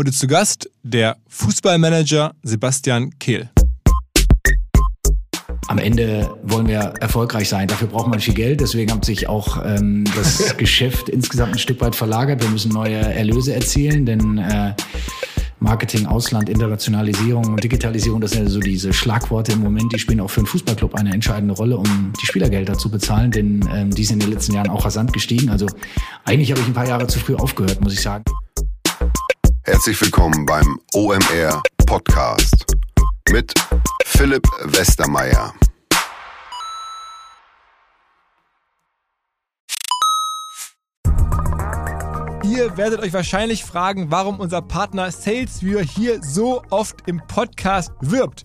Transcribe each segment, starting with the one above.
Heute zu Gast der Fußballmanager Sebastian Kehl. Am Ende wollen wir erfolgreich sein. Dafür braucht man viel Geld. Deswegen hat sich auch ähm, das Geschäft insgesamt ein Stück weit verlagert. Wir müssen neue Erlöse erzielen, denn äh, Marketing, Ausland, Internationalisierung und Digitalisierung, das sind ja so diese Schlagworte im Moment, die spielen auch für einen Fußballclub eine entscheidende Rolle, um die Spielergelder zu bezahlen, denn ähm, die sind in den letzten Jahren auch rasant gestiegen. Also eigentlich habe ich ein paar Jahre zu früh aufgehört, muss ich sagen. Herzlich willkommen beim OMR Podcast mit Philipp Westermeier. Ihr werdet euch wahrscheinlich fragen, warum unser Partner SalesViewer hier so oft im Podcast wirbt.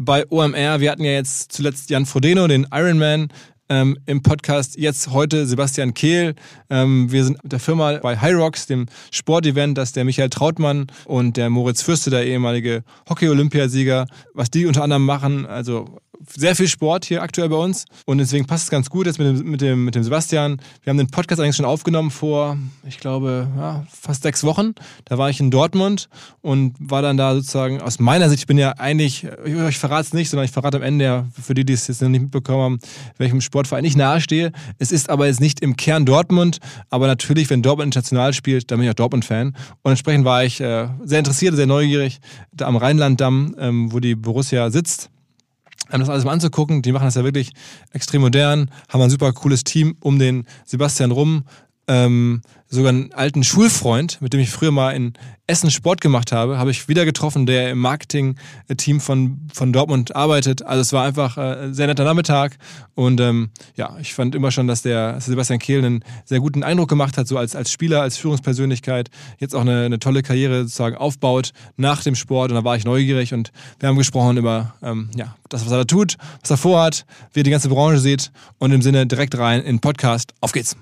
bei OMR. Wir hatten ja jetzt zuletzt Jan Frodeno, den Ironman, ähm, im Podcast. Jetzt heute Sebastian Kehl. Ähm, wir sind mit der Firma bei High Rocks, dem Sportevent, das der Michael Trautmann und der Moritz Fürste, der ehemalige Hockey-Olympiasieger, was die unter anderem machen. Also sehr viel Sport hier aktuell bei uns und deswegen passt es ganz gut jetzt mit dem, mit dem, mit dem Sebastian. Wir haben den Podcast eigentlich schon aufgenommen vor, ich glaube, ja, fast sechs Wochen. Da war ich in Dortmund und war dann da sozusagen aus meiner Sicht, ich bin ja eigentlich, ich verrate es nicht, sondern ich verrate am Ende ja, für die, die es jetzt noch nicht mitbekommen haben, welchem Sportverein ich nahestehe. Es ist aber jetzt nicht im Kern Dortmund, aber natürlich, wenn Dortmund international spielt, dann bin ich auch Dortmund-Fan. Und entsprechend war ich äh, sehr interessiert, sehr neugierig, da am Rheinlanddamm, ähm, wo die Borussia sitzt das alles mal anzugucken. Die machen das ja wirklich extrem modern, haben ein super cooles Team um den Sebastian rum. Ähm, sogar einen alten Schulfreund, mit dem ich früher mal in Essen Sport gemacht habe, habe ich wieder getroffen, der im Marketing-Team von, von Dortmund arbeitet. Also es war einfach äh, ein sehr netter Nachmittag und ähm, ja, ich fand immer schon, dass der Sebastian Kehl einen sehr guten Eindruck gemacht hat, so als, als Spieler, als Führungspersönlichkeit, jetzt auch eine, eine tolle Karriere sozusagen aufbaut nach dem Sport und da war ich neugierig und wir haben gesprochen über ähm, ja, das, was er da tut, was er vorhat, wie er die ganze Branche sieht und im Sinne direkt rein in den Podcast. Auf geht's!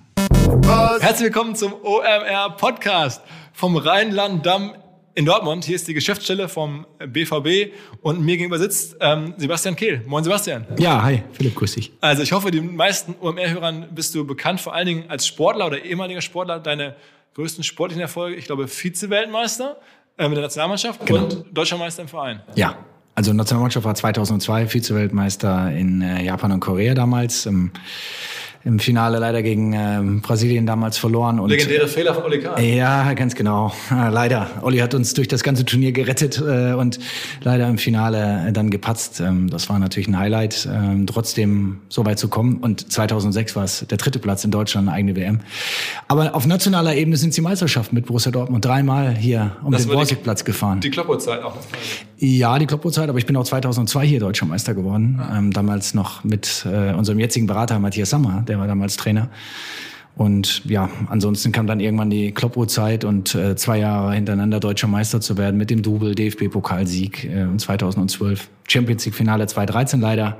Herzlich willkommen zum OMR Podcast vom Rheinland-Damm in Dortmund. Hier ist die Geschäftsstelle vom BVB und mir gegenüber sitzt ähm, Sebastian Kehl. Moin Sebastian. Ja, hi, Philipp, grüß dich. Also ich hoffe, den meisten OMR-Hörern bist du bekannt, vor allen Dingen als Sportler oder ehemaliger Sportler. Deine größten sportlichen Erfolge, ich glaube Vize-Weltmeister äh, mit der Nationalmannschaft genau. und Deutscher Meister im Verein. Ja, also Nationalmannschaft war 2002 Vize-Weltmeister in äh, Japan und Korea damals. Im Finale leider gegen ähm, Brasilien damals verloren. Und, Legendäre Fehler von Oli Kahn. Ja, ganz genau. leider. Olli hat uns durch das ganze Turnier gerettet äh, und leider im Finale dann gepatzt. Ähm, das war natürlich ein Highlight, ähm, trotzdem so weit zu kommen. Und 2006 war es der dritte Platz in Deutschland, eine eigene WM. Aber auf nationaler Ebene sind sie Meisterschaften mit Borussia Dortmund dreimal hier um das den Borsigplatz gefahren. Die Kloppo-Zeit auch. Ja, die Kloppo-Zeit, aber ich bin auch 2002 hier Deutscher Meister geworden. Ah. Ähm, damals noch mit äh, unserem jetzigen Berater Matthias Sammer, der war damals Trainer. Und ja, ansonsten kam dann irgendwann die Kloppo-Zeit und äh, zwei Jahre hintereinander deutscher Meister zu werden mit dem Double DFB-Pokalsieg äh, 2012. Champions League-Finale 2013 leider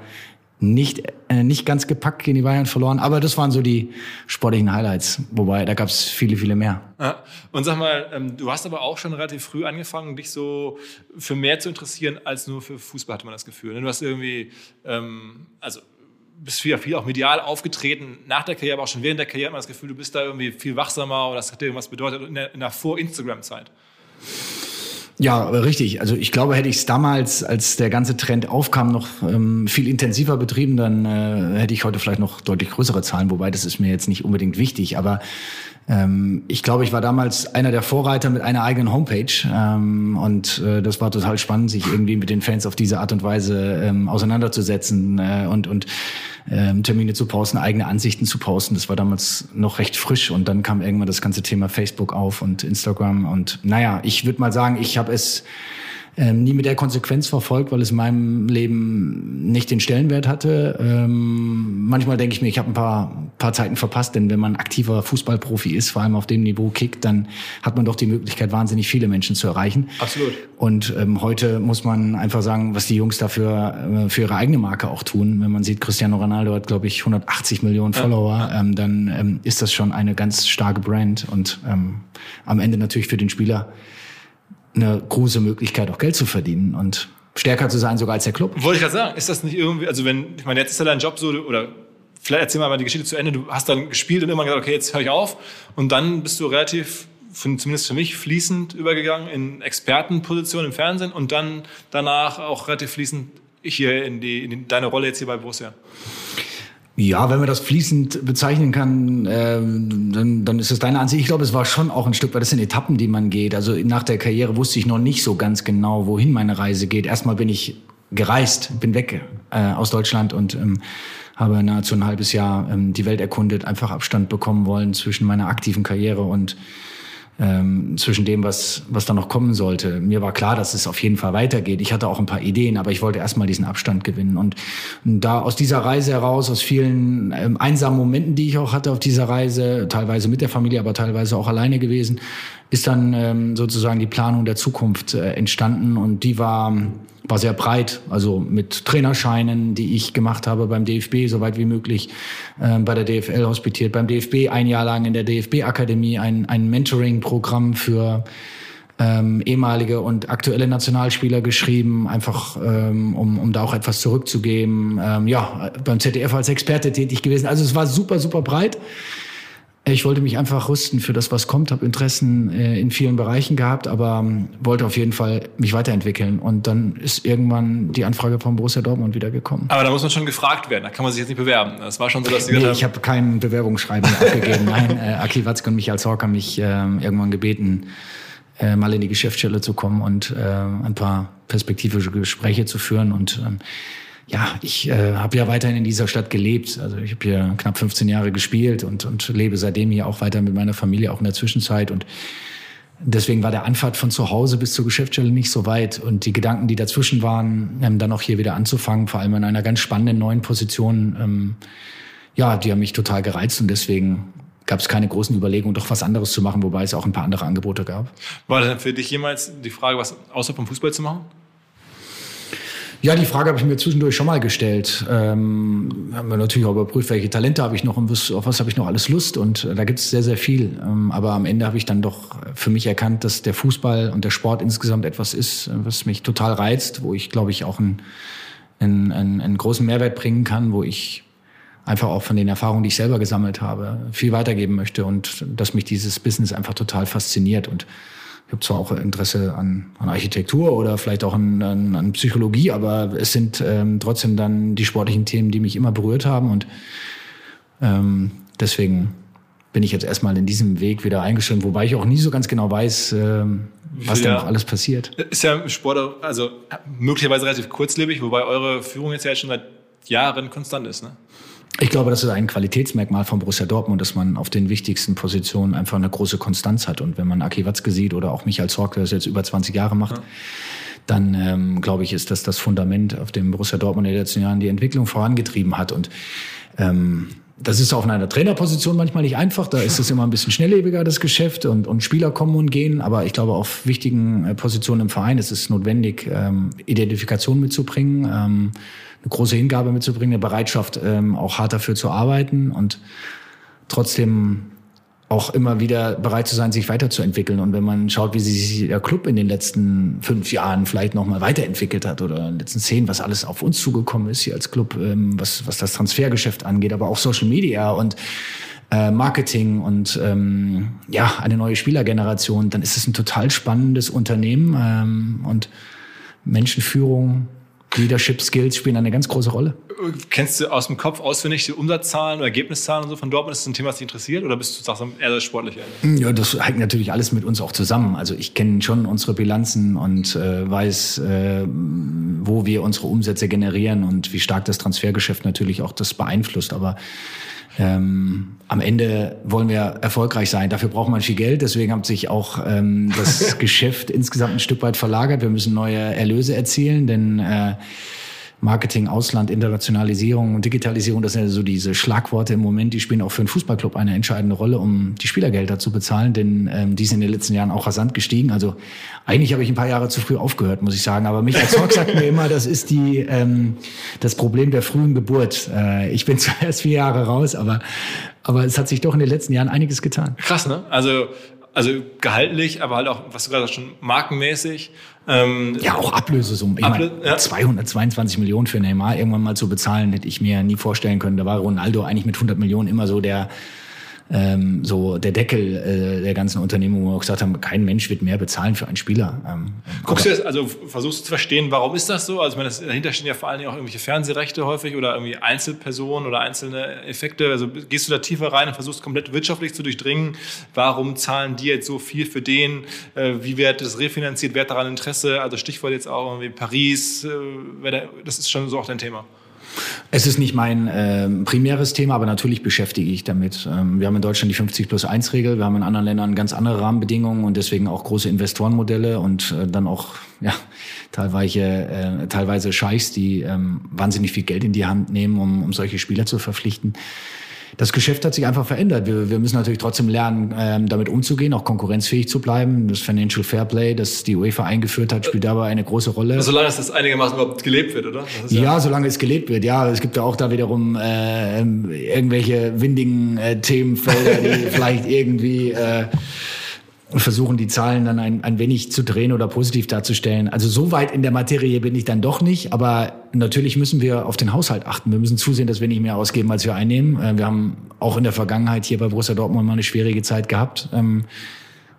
nicht, äh, nicht ganz gepackt gegen die Bayern verloren. Aber das waren so die sportlichen Highlights. Wobei, da gab es viele, viele mehr. Ja. Und sag mal, ähm, du hast aber auch schon relativ früh angefangen, dich so für mehr zu interessieren als nur für Fußball, hatte man das Gefühl. Ne? Du hast irgendwie, ähm, also bist viel, viel auch medial aufgetreten, nach der Karriere, aber auch schon während der Karriere man das Gefühl, du bist da irgendwie viel wachsamer oder das hat dir irgendwas bedeutet in der, in der Vor-Instagram-Zeit. Ja, richtig. Also ich glaube, hätte ich es damals, als der ganze Trend aufkam, noch ähm, viel intensiver betrieben, dann äh, hätte ich heute vielleicht noch deutlich größere Zahlen, wobei das ist mir jetzt nicht unbedingt wichtig. Aber ähm, ich glaube, ich war damals einer der Vorreiter mit einer eigenen Homepage. Ähm, und äh, das war total spannend, sich irgendwie mit den Fans auf diese Art und Weise ähm, auseinanderzusetzen äh, und und ähm, Termine zu posten, eigene Ansichten zu posten. Das war damals noch recht frisch. Und dann kam irgendwann das ganze Thema Facebook auf und Instagram. Und naja, ich würde mal sagen, ich habe es ähm, nie mit der Konsequenz verfolgt, weil es in meinem Leben nicht den Stellenwert hatte. Ähm, manchmal denke ich mir, ich habe ein paar, paar Zeiten verpasst, denn wenn man aktiver Fußballprofi ist, vor allem auf dem Niveau kickt, dann hat man doch die Möglichkeit, wahnsinnig viele Menschen zu erreichen. Absolut. Und ähm, heute muss man einfach sagen, was die Jungs dafür äh, für ihre eigene Marke auch tun. Wenn man sieht, Cristiano Ronaldo hat, glaube ich, 180 Millionen Follower, ja. Ähm, dann ähm, ist das schon eine ganz starke Brand und ähm, am Ende natürlich für den Spieler eine große Möglichkeit, auch Geld zu verdienen und stärker zu sein sogar als der Club. Wollte ich gerade sagen, ist das nicht irgendwie, also wenn, ich meine, jetzt ist ja dein Job so, oder vielleicht erzähl mal die Geschichte zu Ende, du hast dann gespielt und immer gesagt, okay, jetzt höre ich auf und dann bist du relativ, zumindest für mich, fließend übergegangen in Expertenposition im Fernsehen und dann danach auch relativ fließend hier in, die, in deine Rolle jetzt hier bei Borussia. Ja, wenn man das fließend bezeichnen kann, äh, dann, dann ist es deine Ansicht. Ich glaube, es war schon auch ein Stück, weil das sind Etappen, die man geht. Also nach der Karriere wusste ich noch nicht so ganz genau, wohin meine Reise geht. Erstmal bin ich gereist, bin weg äh, aus Deutschland und ähm, habe nahezu ein halbes Jahr ähm, die Welt erkundet, einfach Abstand bekommen wollen zwischen meiner aktiven Karriere und ähm, zwischen dem, was, was da noch kommen sollte. Mir war klar, dass es auf jeden Fall weitergeht. Ich hatte auch ein paar Ideen, aber ich wollte erstmal diesen Abstand gewinnen. Und, und da aus dieser Reise heraus, aus vielen ähm, einsamen Momenten, die ich auch hatte auf dieser Reise, teilweise mit der Familie, aber teilweise auch alleine gewesen, ist dann ähm, sozusagen die Planung der Zukunft äh, entstanden. Und die war war sehr breit, also mit Trainerscheinen, die ich gemacht habe beim DFB, soweit wie möglich, äh, bei der DFL hospitiert, beim DFB ein Jahr lang in der DFB-Akademie ein, ein Mentoring-Programm für ähm, ehemalige und aktuelle Nationalspieler geschrieben, einfach ähm, um, um da auch etwas zurückzugeben. Ähm, ja, beim ZDF als Experte tätig gewesen. Also es war super, super breit. Ich wollte mich einfach rüsten für das, was kommt, habe Interessen äh, in vielen Bereichen gehabt, aber ähm, wollte auf jeden Fall mich weiterentwickeln. Und dann ist irgendwann die Anfrage von Borussia Dortmund wieder gekommen. Aber da muss man schon gefragt werden, da kann man sich jetzt nicht bewerben. Das war schon so, dass Sie nee, ich habe kein Bewerbungsschreiben abgegeben. Nein, äh, Aki Watzke und Michael Zorc haben mich äh, irgendwann gebeten, äh, mal in die Geschäftsstelle zu kommen und äh, ein paar perspektivische Gespräche zu führen und ähm, ja, ich äh, habe ja weiterhin in dieser Stadt gelebt. Also ich habe hier knapp 15 Jahre gespielt und, und lebe seitdem hier auch weiter mit meiner Familie, auch in der Zwischenzeit. Und deswegen war der Anfahrt von zu Hause bis zur Geschäftsstelle nicht so weit. Und die Gedanken, die dazwischen waren, ähm, dann auch hier wieder anzufangen, vor allem in einer ganz spannenden neuen Position, ähm, ja, die haben mich total gereizt und deswegen gab es keine großen Überlegungen, doch was anderes zu machen, wobei es auch ein paar andere Angebote gab. War denn für dich jemals die Frage, was außer vom Fußball zu machen? Ja, die Frage habe ich mir zwischendurch schon mal gestellt. Ähm, haben wir natürlich auch überprüft, welche Talente habe ich noch und auf was habe ich noch alles Lust. Und äh, da gibt es sehr, sehr viel. Ähm, aber am Ende habe ich dann doch für mich erkannt, dass der Fußball und der Sport insgesamt etwas ist, was mich total reizt, wo ich, glaube ich, auch einen, einen, einen, einen großen Mehrwert bringen kann, wo ich einfach auch von den Erfahrungen, die ich selber gesammelt habe, viel weitergeben möchte und dass mich dieses Business einfach total fasziniert und ich habe zwar auch Interesse an, an Architektur oder vielleicht auch an, an, an Psychologie, aber es sind ähm, trotzdem dann die sportlichen Themen, die mich immer berührt haben. Und ähm, deswegen bin ich jetzt erstmal in diesem Weg wieder eingestellt, wobei ich auch nie so ganz genau weiß, ähm, was ja. da noch alles passiert. Ist ja im Sport also möglicherweise relativ kurzlebig, wobei eure Führung jetzt ja schon seit Jahren konstant ist. Ne? Ich glaube, das ist ein Qualitätsmerkmal von Borussia Dortmund, dass man auf den wichtigsten Positionen einfach eine große Konstanz hat. Und wenn man Aki Watzke sieht oder auch Michael Zorc, der das jetzt über 20 Jahre macht, ja. dann ähm, glaube ich, ist das das Fundament, auf dem Borussia Dortmund in den letzten Jahren die Entwicklung vorangetrieben hat. Und ähm, das ist auf einer Trainerposition manchmal nicht einfach. Da ist es immer ein bisschen schnelllebiger, das Geschäft, und, und Spieler kommen und gehen. Aber ich glaube, auf wichtigen äh, Positionen im Verein ist es notwendig, ähm, Identifikation mitzubringen, ähm, eine große Hingabe mitzubringen, eine Bereitschaft, ähm, auch hart dafür zu arbeiten und trotzdem auch immer wieder bereit zu sein, sich weiterzuentwickeln. Und wenn man schaut, wie sich der Club in den letzten fünf Jahren vielleicht nochmal weiterentwickelt hat oder in den letzten zehn, was alles auf uns zugekommen ist hier als Club, ähm, was, was das Transfergeschäft angeht, aber auch Social Media und äh, Marketing und ähm, ja, eine neue Spielergeneration, dann ist es ein total spannendes Unternehmen ähm, und Menschenführung Leadership Skills spielen eine ganz große Rolle. Kennst du aus dem Kopf auswendig die Umsatzzahlen oder Ergebniszahlen und so von Dortmund? Ist das ein Thema, das dich interessiert oder bist du sagst, eher das Sportliche? Ja, das hängt natürlich alles mit uns auch zusammen. Also ich kenne schon unsere Bilanzen und äh, weiß, äh, wo wir unsere Umsätze generieren und wie stark das Transfergeschäft natürlich auch das beeinflusst. Aber ähm, am Ende wollen wir erfolgreich sein. Dafür braucht man viel Geld. Deswegen hat sich auch ähm, das Geschäft insgesamt ein Stück weit verlagert. Wir müssen neue Erlöse erzielen, denn äh, Marketing, Ausland, Internationalisierung und Digitalisierung, das sind ja so diese Schlagworte im Moment, die spielen auch für einen Fußballclub eine entscheidende Rolle, um die Spielergelder zu bezahlen, denn ähm, die sind in den letzten Jahren auch rasant gestiegen. Also eigentlich habe ich ein paar Jahre zu früh aufgehört, muss ich sagen. Aber Michael Zorg sagt mir immer, das ist die ähm, das Problem der frühen Geburt. Äh, ich bin zwar erst vier Jahre raus, aber aber es hat sich doch in den letzten Jahren einiges getan. Krass, ne? Also also gehaltlich, aber halt auch, was du gerade schon markenmäßig. Ähm, ja, auch Ablösesummen. Ablö ja. 222 Millionen für Neymar irgendwann mal zu bezahlen, hätte ich mir nie vorstellen können. Da war Ronaldo eigentlich mit 100 Millionen immer so der ähm, so der Deckel äh, der ganzen Unternehmung, wo wir auch gesagt haben, kein Mensch wird mehr bezahlen für einen Spieler. Ähm, Guckst du das, also versuchst du zu verstehen, warum ist das so? Also ich meine, das, dahinter stehen ja vor allen Dingen auch irgendwelche Fernsehrechte häufig oder irgendwie Einzelpersonen oder einzelne Effekte. Also gehst du da tiefer rein und versuchst komplett wirtschaftlich zu durchdringen, warum zahlen die jetzt so viel für den? Äh, wie wird das refinanziert? Wer hat daran Interesse? Also Stichwort jetzt auch irgendwie Paris, äh, das ist schon so auch dein Thema. Es ist nicht mein äh, primäres Thema, aber natürlich beschäftige ich damit. Ähm, wir haben in Deutschland die 50 plus 1 Regel, wir haben in anderen Ländern ganz andere Rahmenbedingungen und deswegen auch große Investorenmodelle und äh, dann auch ja, teilweise, äh, teilweise Scheichs, die ähm, wahnsinnig viel Geld in die Hand nehmen, um, um solche Spieler zu verpflichten das Geschäft hat sich einfach verändert. Wir, wir müssen natürlich trotzdem lernen, ähm, damit umzugehen, auch konkurrenzfähig zu bleiben. Das Financial Fair Play, das die UEFA eingeführt hat, spielt dabei eine große Rolle. Solange es das einigermaßen überhaupt gelebt wird, oder? Ja, ja, solange es gelebt wird. Ja, es gibt ja auch da wiederum äh, irgendwelche windigen äh, Themenfelder, die vielleicht irgendwie äh, und versuchen die Zahlen dann ein, ein wenig zu drehen oder positiv darzustellen. Also so weit in der Materie bin ich dann doch nicht, aber natürlich müssen wir auf den Haushalt achten. Wir müssen zusehen, dass wir nicht mehr ausgeben, als wir einnehmen. Äh, wir haben auch in der Vergangenheit hier bei Borussia Dortmund mal eine schwierige Zeit gehabt ähm,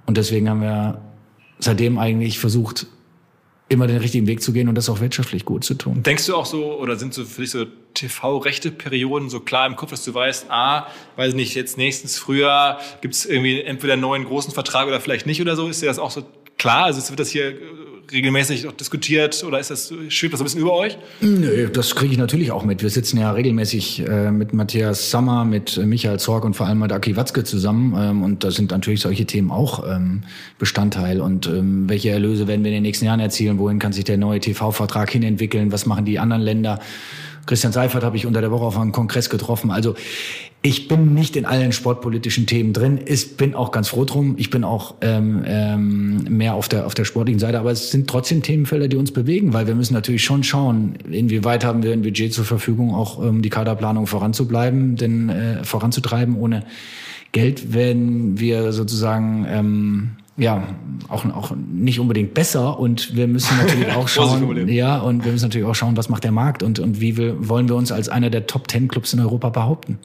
und deswegen haben wir seitdem eigentlich versucht, immer den richtigen Weg zu gehen und das auch wirtschaftlich gut zu tun. Denkst du auch so, oder sind so für dich so TV-Rechte-Perioden so klar im Kopf, dass du weißt, ah, weiß nicht, jetzt nächstens Frühjahr gibt es irgendwie entweder einen neuen großen Vertrag oder vielleicht nicht oder so? Ist dir das auch so klar? Also wird das hier regelmäßig auch diskutiert oder ist das, schwebt das ein bisschen über euch? Nö, das kriege ich natürlich auch mit. Wir sitzen ja regelmäßig äh, mit Matthias Sammer, mit äh, Michael Zorg und vor allem mit Aki Watzke zusammen. Ähm, und da sind natürlich solche Themen auch ähm, Bestandteil. Und ähm, welche Erlöse werden wir in den nächsten Jahren erzielen? Wohin kann sich der neue TV-Vertrag hinentwickeln? Was machen die anderen Länder? Christian Seifert habe ich unter der Woche auf einem Kongress getroffen. Also ich bin nicht in allen sportpolitischen Themen drin. Ich bin auch ganz froh drum. Ich bin auch ähm, ähm, mehr auf der auf der sportlichen Seite. Aber es sind trotzdem Themenfelder, die uns bewegen, weil wir müssen natürlich schon schauen, inwieweit haben wir ein Budget zur Verfügung, auch um die Kaderplanung voranzubleiben, denn äh, voranzutreiben. Ohne Geld werden wir sozusagen ähm, ja auch, auch nicht unbedingt besser und wir müssen natürlich auch schauen ja und wir müssen natürlich auch schauen was macht der Markt und und wie wir, wollen wir uns als einer der Top Ten Clubs in Europa behaupten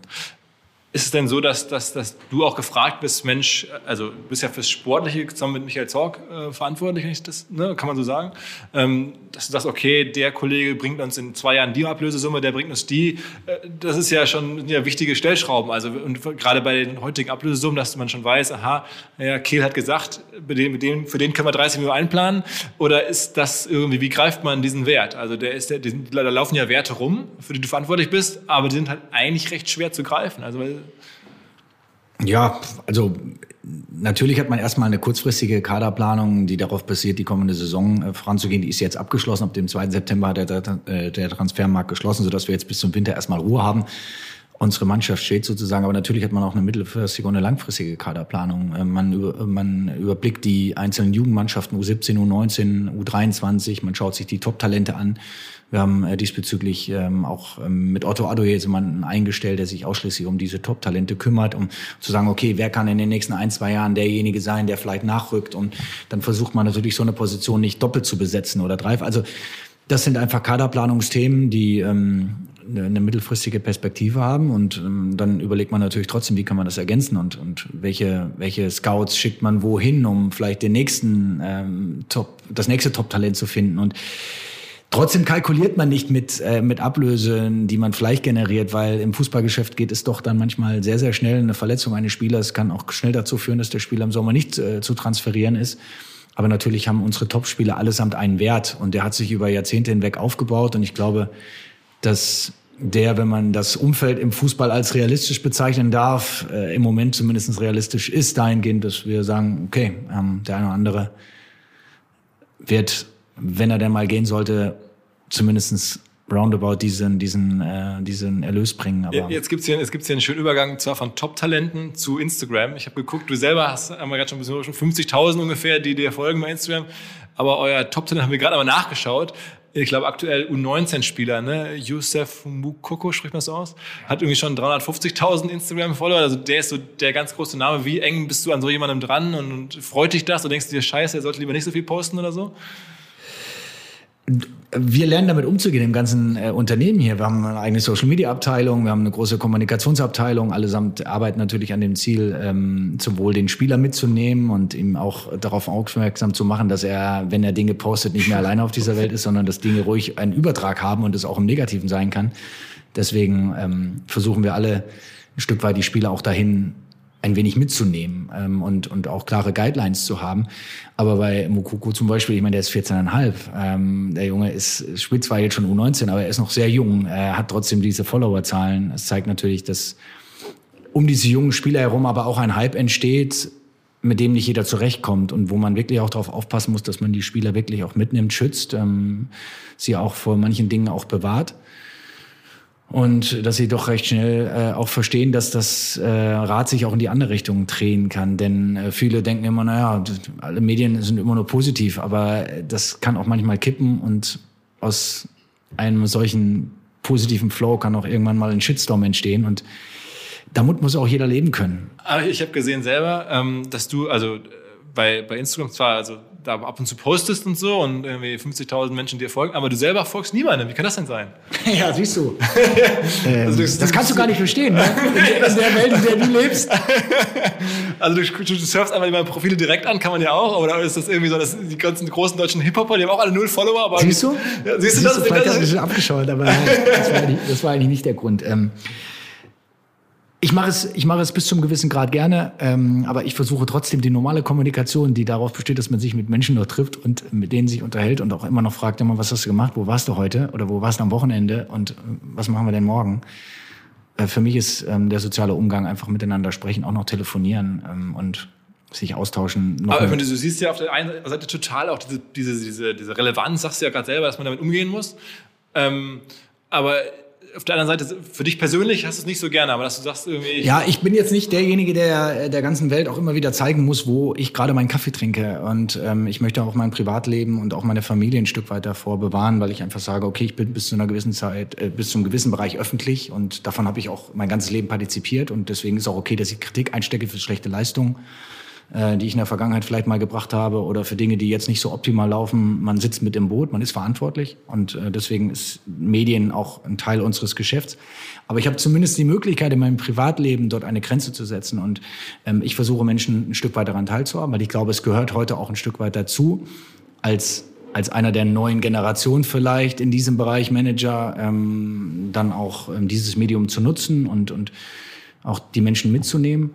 ist es denn so, dass, dass, dass du auch gefragt bist, Mensch, also du bist ja fürs Sportliche zusammen mit Michael Zorg äh, verantwortlich, ich das, ne, kann man so sagen, ähm, dass du sagst, okay, der Kollege bringt uns in zwei Jahren die Ablösesumme, der bringt uns die. Äh, das ist ja schon ja, wichtige Stellschrauben. Also und gerade bei den heutigen Ablösesummen, dass man schon weiß, aha, ja, Kehl hat gesagt, mit dem, mit dem, für den können wir 30 Millionen einplanen. Oder ist das irgendwie, wie greift man diesen Wert? Also der ist, der, da laufen ja Werte rum, für die du verantwortlich bist, aber die sind halt eigentlich recht schwer zu greifen. Also ja, also natürlich hat man erstmal eine kurzfristige Kaderplanung, die darauf basiert, die kommende Saison äh, voranzugehen. Die ist jetzt abgeschlossen. Ab dem 2. September hat der, äh, der Transfermarkt geschlossen, sodass wir jetzt bis zum Winter erstmal Ruhe haben. Unsere Mannschaft steht sozusagen. Aber natürlich hat man auch eine mittelfristige und eine langfristige Kaderplanung. Äh, man, über, man überblickt die einzelnen Jugendmannschaften U17, U19, U23. Man schaut sich die Top-Talente an. Wir haben äh, diesbezüglich ähm, auch ähm, mit Otto jetzt jemanden eingestellt, der sich ausschließlich um diese Top-Talente kümmert, um zu sagen, okay, wer kann in den nächsten ein, zwei Jahren derjenige sein, der vielleicht nachrückt. Und dann versucht man natürlich so eine Position nicht doppelt zu besetzen oder drei. Also das sind einfach Kaderplanungsthemen, die ähm, eine mittelfristige Perspektive haben und ähm, dann überlegt man natürlich trotzdem, wie kann man das ergänzen und, und welche, welche Scouts schickt man wohin, um vielleicht den nächsten ähm, Top, das nächste Top-Talent zu finden und Trotzdem kalkuliert man nicht mit, äh, mit Ablösen, die man vielleicht generiert, weil im Fußballgeschäft geht es doch dann manchmal sehr, sehr schnell. Eine Verletzung eines Spielers kann auch schnell dazu führen, dass der Spieler im Sommer nicht äh, zu transferieren ist. Aber natürlich haben unsere Topspieler allesamt einen Wert und der hat sich über Jahrzehnte hinweg aufgebaut und ich glaube, dass der, wenn man das Umfeld im Fußball als realistisch bezeichnen darf, äh, im Moment zumindest realistisch ist, dahingehend, dass wir sagen, okay, ähm, der eine oder andere wird, wenn er denn mal gehen sollte, zumindestens roundabout diesen, diesen, äh, diesen Erlös bringen. Aber Jetzt gibt's hier, hier einen schönen Übergang zwar von Top-Talenten zu Instagram. Ich habe geguckt, du selber hast, wir gerade schon, schon 50.000 ungefähr, die dir folgen bei Instagram. Aber euer Top-Talent haben wir gerade aber nachgeschaut. Ich glaube aktuell U19-Spieler, ne? Youssef Mukoko, spricht man das aus? Hat irgendwie schon 350.000 Instagram-Follower. Also der ist so der ganz große Name. Wie eng bist du an so jemandem dran und, und freut dich das? Oder denkst du dir, scheiße, er sollte lieber nicht so viel posten oder so? Wir lernen damit umzugehen im ganzen äh, Unternehmen hier. Wir haben eine eigene Social Media Abteilung, wir haben eine große Kommunikationsabteilung. Allesamt arbeiten natürlich an dem Ziel, ähm, sowohl den Spieler mitzunehmen und ihm auch darauf aufmerksam zu machen, dass er, wenn er Dinge postet, nicht mehr alleine auf dieser Welt ist, sondern dass Dinge ruhig einen Übertrag haben und es auch im Negativen sein kann. Deswegen ähm, versuchen wir alle ein Stück weit die Spieler auch dahin ein wenig mitzunehmen ähm, und, und auch klare Guidelines zu haben. Aber bei Mukoko zum Beispiel, ich meine, der ist 14,5. Ähm, der Junge ist, spielt zwar jetzt schon U19, aber er ist noch sehr jung. Er hat trotzdem diese Followerzahlen. Es zeigt natürlich, dass um diese jungen Spieler herum aber auch ein Hype entsteht, mit dem nicht jeder zurechtkommt und wo man wirklich auch darauf aufpassen muss, dass man die Spieler wirklich auch mitnimmt, schützt, ähm, sie auch vor manchen Dingen auch bewahrt und dass sie doch recht schnell äh, auch verstehen, dass das äh, Rad sich auch in die andere Richtung drehen kann. Denn äh, viele denken immer, naja, alle Medien sind immer nur positiv, aber das kann auch manchmal kippen und aus einem solchen positiven Flow kann auch irgendwann mal ein Shitstorm entstehen und damit muss auch jeder leben können. Aber ich habe gesehen selber, ähm, dass du, also bei, bei Instagram zwar, also da ab und zu postest und so und irgendwie 50.000 Menschen dir folgen, aber du selber folgst niemandem. Wie kann das denn sein? Ja, siehst du. ähm, also das, das kannst du gar nicht verstehen, ne? in, der, in der Welt, in der du lebst. also du, du surfst einfach meine Profile direkt an, kann man ja auch, aber ist das irgendwie so, dass die ganzen großen deutschen Hip-Hopper, die haben auch alle null Follower. Aber siehst du? Ja, siehst, siehst du das? Du, vielleicht hast du ein bisschen abgeschaut, aber das, war eigentlich, das war eigentlich nicht der Grund. Ähm, ich mache es, ich mache es bis zum gewissen Grad gerne, ähm, aber ich versuche trotzdem die normale Kommunikation, die darauf besteht, dass man sich mit Menschen noch trifft und mit denen sich unterhält und auch immer noch fragt, immer, was hast du gemacht, wo warst du heute oder wo warst du am Wochenende und äh, was machen wir denn morgen? Äh, für mich ist ähm, der soziale Umgang einfach miteinander sprechen, auch noch telefonieren ähm, und sich austauschen. Aber du siehst ja auf der einen Seite total auch diese, diese, diese, diese Relevanz, sagst du ja gerade selber, dass man damit umgehen muss. Ähm, aber auf der anderen Seite, für dich persönlich hast du es nicht so gerne, aber dass du sagst irgendwie. Ja, ich bin jetzt nicht derjenige, der der ganzen Welt auch immer wieder zeigen muss, wo ich gerade meinen Kaffee trinke. Und ähm, ich möchte auch mein Privatleben und auch meine Familie ein Stück weit davor bewahren, weil ich einfach sage, okay, ich bin bis zu einer gewissen Zeit, äh, bis zu einem gewissen Bereich öffentlich und davon habe ich auch mein ganzes Leben partizipiert. Und deswegen ist auch okay, dass ich Kritik einstecke für schlechte Leistungen äh, die ich in der Vergangenheit vielleicht mal gebracht habe oder für Dinge, die jetzt nicht so optimal laufen. Man sitzt mit im Boot, man ist verantwortlich und äh, deswegen ist Medien auch ein Teil unseres Geschäfts. Aber ich habe zumindest die Möglichkeit, in meinem Privatleben dort eine Grenze zu setzen und ähm, ich versuche Menschen ein Stück weit daran teilzuhaben, weil ich glaube, es gehört heute auch ein Stück weit dazu, als als einer der neuen Generation vielleicht in diesem Bereich Manager ähm, dann auch ähm, dieses Medium zu nutzen und, und auch die Menschen mitzunehmen.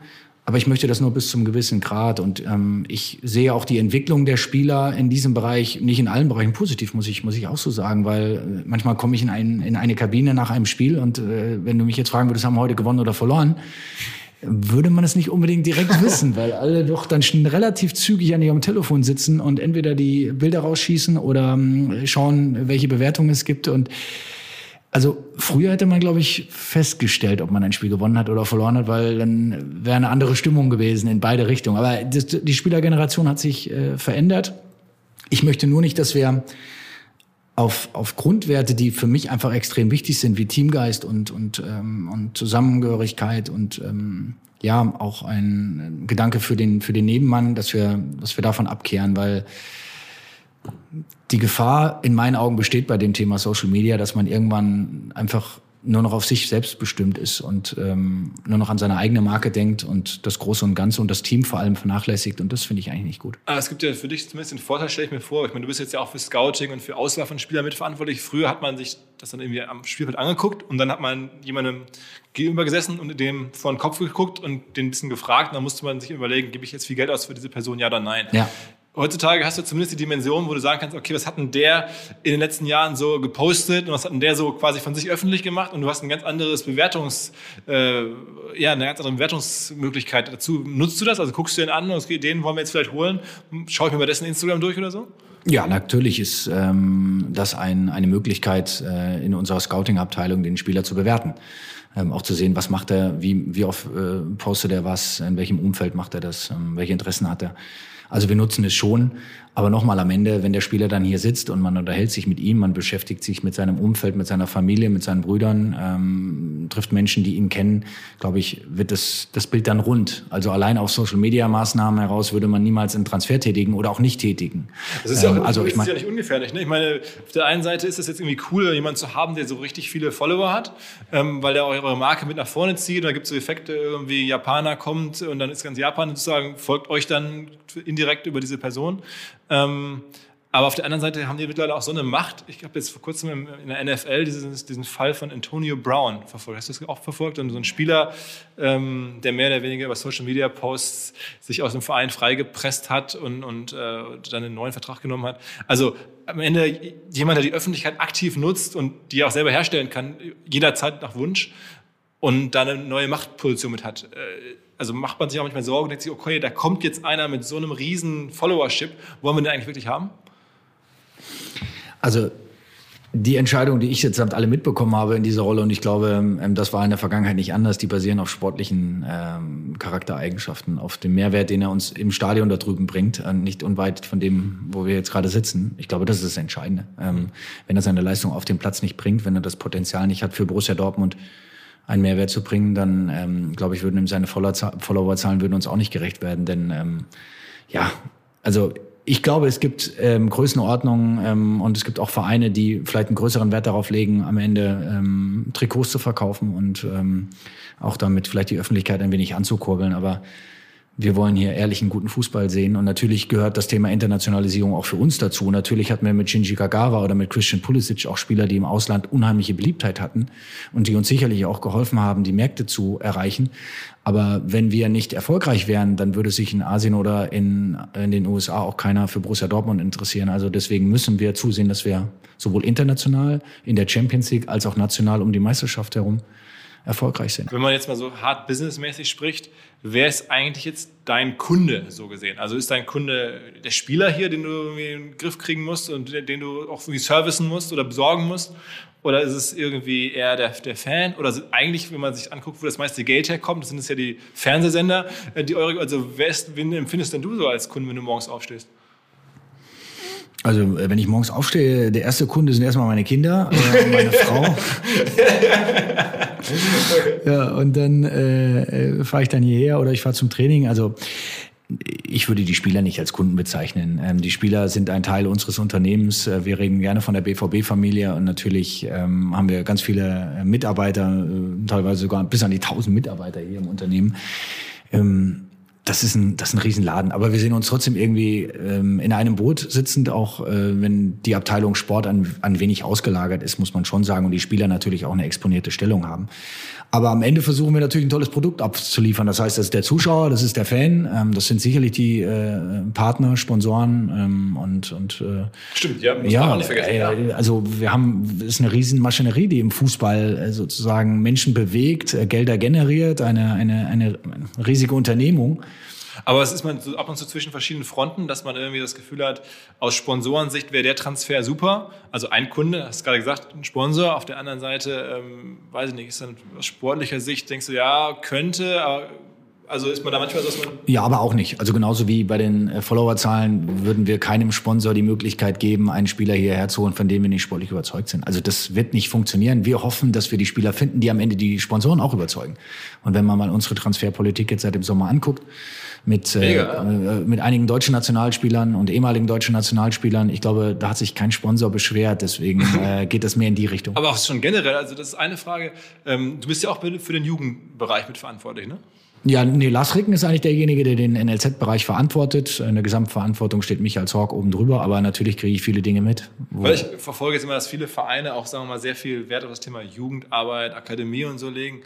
Aber ich möchte das nur bis zum gewissen Grad. Und ähm, ich sehe auch die Entwicklung der Spieler in diesem Bereich, nicht in allen Bereichen positiv, muss ich, muss ich auch so sagen, weil äh, manchmal komme ich in, ein, in eine Kabine nach einem Spiel und äh, wenn du mich jetzt fragen würdest, haben wir heute gewonnen oder verloren, würde man es nicht unbedingt direkt wissen, weil alle doch dann schon relativ zügig an ihrem Telefon sitzen und entweder die Bilder rausschießen oder ähm, schauen, welche Bewertungen es gibt und Also früher hätte man, glaube ich, festgestellt, ob man ein Spiel gewonnen hat oder verloren hat, weil dann wäre eine andere Stimmung gewesen in beide Richtungen. Aber das, die Spielergeneration hat sich äh, verändert. Ich möchte nur nicht, dass wir auf, auf Grundwerte, die für mich einfach extrem wichtig sind, wie Teamgeist und, und, ähm, und Zusammengehörigkeit und ähm, ja, auch ein Gedanke für den, für den Nebenmann, dass wir, dass wir davon abkehren, weil die Gefahr in meinen Augen besteht bei dem Thema Social Media, dass man irgendwann einfach nur noch auf sich selbst bestimmt ist und ähm, nur noch an seine eigene Marke denkt und das Große und Ganze und das Team vor allem vernachlässigt und das finde ich eigentlich nicht gut. Aber es gibt ja für dich zumindest den Vorteil, stelle ich mir vor, ich meine, du bist jetzt ja auch für Scouting und für Auswahl von Spielern mitverantwortlich. Früher hat man sich das dann irgendwie am Spielfeld angeguckt und dann hat man jemandem gegenüber gesessen und dem vor den Kopf geguckt und den ein bisschen gefragt und dann musste man sich überlegen, gebe ich jetzt viel Geld aus für diese Person, ja oder nein. Ja heutzutage hast du zumindest die Dimension, wo du sagen kannst, okay, was hat denn der in den letzten Jahren so gepostet und was hat denn der so quasi von sich öffentlich gemacht und du hast ein ganz anderes Bewertungs, äh, ja, eine ganz andere Bewertungsmöglichkeit dazu. Nutzt du das? Also guckst du den an und den wollen wir jetzt vielleicht holen, schaue ich mir mal dessen Instagram durch oder so? Ja, natürlich ist ähm, das ein, eine Möglichkeit äh, in unserer Scouting-Abteilung, den Spieler zu bewerten. Ähm, auch zu sehen, was macht er, wie, wie oft äh, postet er was, in welchem Umfeld macht er das, ähm, welche Interessen hat er. Also wir nutzen es schon, aber nochmal am Ende, wenn der Spieler dann hier sitzt und man unterhält sich mit ihm, man beschäftigt sich mit seinem Umfeld, mit seiner Familie, mit seinen Brüdern, ähm, trifft Menschen, die ihn kennen, glaube ich, wird das, das Bild dann rund. Also allein auf Social-Media-Maßnahmen heraus würde man niemals einen Transfer tätigen oder auch nicht tätigen. Das ist ja, auch, ähm, also, ich mein, ist ja nicht ungefährlich. Ne? Ich meine, auf der einen Seite ist es jetzt irgendwie cool, jemanden zu haben, der so richtig viele Follower hat, ähm, weil der eure Marke mit nach vorne zieht. Und da gibt es so Effekte, irgendwie Japaner kommt und dann ist ganz Japan sozusagen, folgt euch dann indirekt über diese Person. Ähm, aber auf der anderen Seite haben die mittlerweile auch so eine Macht. Ich habe jetzt vor kurzem in der NFL diesen, diesen Fall von Antonio Brown verfolgt. Hast du das auch verfolgt? Und so ein Spieler, ähm, der mehr oder weniger über Social Media Posts sich aus dem Verein freigepresst hat und, und äh, dann einen neuen Vertrag genommen hat. Also am Ende jemand, der die Öffentlichkeit aktiv nutzt und die auch selber herstellen kann, jederzeit nach Wunsch und da eine neue Machtposition mit hat. Äh, also macht man sich auch manchmal Sorgen, denkt sich, okay, da kommt jetzt einer mit so einem riesen Followership, wollen wir den eigentlich wirklich haben? Also die Entscheidungen, die ich jetzt alle mitbekommen habe in dieser Rolle, und ich glaube, ähm, das war in der Vergangenheit nicht anders, die basieren auf sportlichen ähm, Charaktereigenschaften, auf dem Mehrwert, den er uns im Stadion da drüben bringt, äh, nicht unweit von dem, wo wir jetzt gerade sitzen. Ich glaube, das ist das Entscheidende. Ähm, wenn er seine Leistung auf dem Platz nicht bringt, wenn er das Potenzial nicht hat für Borussia Dortmund, einen Mehrwert zu bringen, dann ähm, glaube ich, würden ihm seine Followerzahlen würden uns auch nicht gerecht werden. Denn ähm, ja, also ich glaube, es gibt ähm, Größenordnungen ähm, und es gibt auch Vereine, die vielleicht einen größeren Wert darauf legen, am Ende ähm, Trikots zu verkaufen und ähm, auch damit vielleicht die Öffentlichkeit ein wenig anzukurbeln. Aber wir wollen hier ehrlichen, guten Fußball sehen. Und natürlich gehört das Thema Internationalisierung auch für uns dazu. Natürlich hatten wir mit Shinji Kagawa oder mit Christian Pulisic auch Spieler, die im Ausland unheimliche Beliebtheit hatten und die uns sicherlich auch geholfen haben, die Märkte zu erreichen. Aber wenn wir nicht erfolgreich wären, dann würde sich in Asien oder in, in den USA auch keiner für Borussia Dortmund interessieren. Also deswegen müssen wir zusehen, dass wir sowohl international in der Champions League als auch national um die Meisterschaft herum erfolgreich sind. Wenn man jetzt mal so hart businessmäßig spricht, wer ist eigentlich jetzt dein Kunde so gesehen? Also ist dein Kunde der Spieler hier, den du irgendwie in den Griff kriegen musst und den du auch irgendwie servicen musst oder besorgen musst? Oder ist es irgendwie eher der, der Fan? Oder eigentlich, wenn man sich anguckt, wo das meiste Geld herkommt, das sind es ja die Fernsehsender, äh, die eure, also wer ist, wen empfindest denn du so als Kunde, wenn du morgens aufstehst? Also äh, wenn ich morgens aufstehe, der erste Kunde sind erstmal meine Kinder, äh, meine Frau. ja, und dann äh, äh, fahre ich dann hierher oder ich fahre zum Training. Also ich würde die Spieler nicht als Kunden bezeichnen. Ähm, die Spieler sind ein Teil unseres Unternehmens. Äh, wir reden gerne von der BVB-Familie und natürlich ähm, haben wir ganz viele Mitarbeiter, teilweise sogar bis an die 1000 Mitarbeiter hier im Unternehmen. Ähm, das ist ein, das ist ein Riesenladen. Aber wir sehen uns trotzdem irgendwie ähm, in einem Boot sitzend, auch äh, wenn die Abteilung Sport an, an wenig ausgelagert ist, muss man schon sagen, und die Spieler natürlich auch eine exponierte Stellung haben. Aber am Ende versuchen wir natürlich ein tolles Produkt abzuliefern. Das heißt, das ist der Zuschauer, das ist der Fan, ähm, das sind sicherlich die äh, Partner, Sponsoren ähm, und und äh, stimmt, ja, muss ja, man auch nicht vergessen. Äh, also wir haben ist eine riesen Maschinerie, die im Fußball äh, sozusagen Menschen bewegt, äh, Gelder generiert, eine eine eine riesige Unternehmung. Aber es ist man so ab und zu zwischen verschiedenen Fronten, dass man irgendwie das Gefühl hat, aus Sponsorensicht wäre der Transfer super. Also ein Kunde, hast du gerade gesagt, ein Sponsor. Auf der anderen Seite, ähm, weiß ich nicht, ist dann aus sportlicher Sicht, denkst du, ja, könnte, aber also ist man da manchmal so, dass man. Ja, aber auch nicht. Also genauso wie bei den äh, Followerzahlen würden wir keinem Sponsor die Möglichkeit geben, einen Spieler hierher zu holen, von dem wir nicht sportlich überzeugt sind. Also das wird nicht funktionieren. Wir hoffen, dass wir die Spieler finden, die am Ende die Sponsoren auch überzeugen. Und wenn man mal unsere Transferpolitik jetzt seit dem Sommer anguckt, mit, äh, äh, mit einigen deutschen Nationalspielern und ehemaligen deutschen Nationalspielern. Ich glaube, da hat sich kein Sponsor beschwert, deswegen äh, geht das mehr in die Richtung. Aber auch schon generell, also das ist eine Frage. Ähm, du bist ja auch für den Jugendbereich mitverantwortlich, ne? Ja, nee, Lars Ricken ist eigentlich derjenige, der den NLZ-Bereich verantwortet. In der Gesamtverantwortung steht mich als Hawk oben drüber, aber natürlich kriege ich viele Dinge mit. Weil ich verfolge jetzt immer, dass viele Vereine auch, sagen wir mal, sehr viel Wert auf das Thema Jugendarbeit, Akademie und so legen.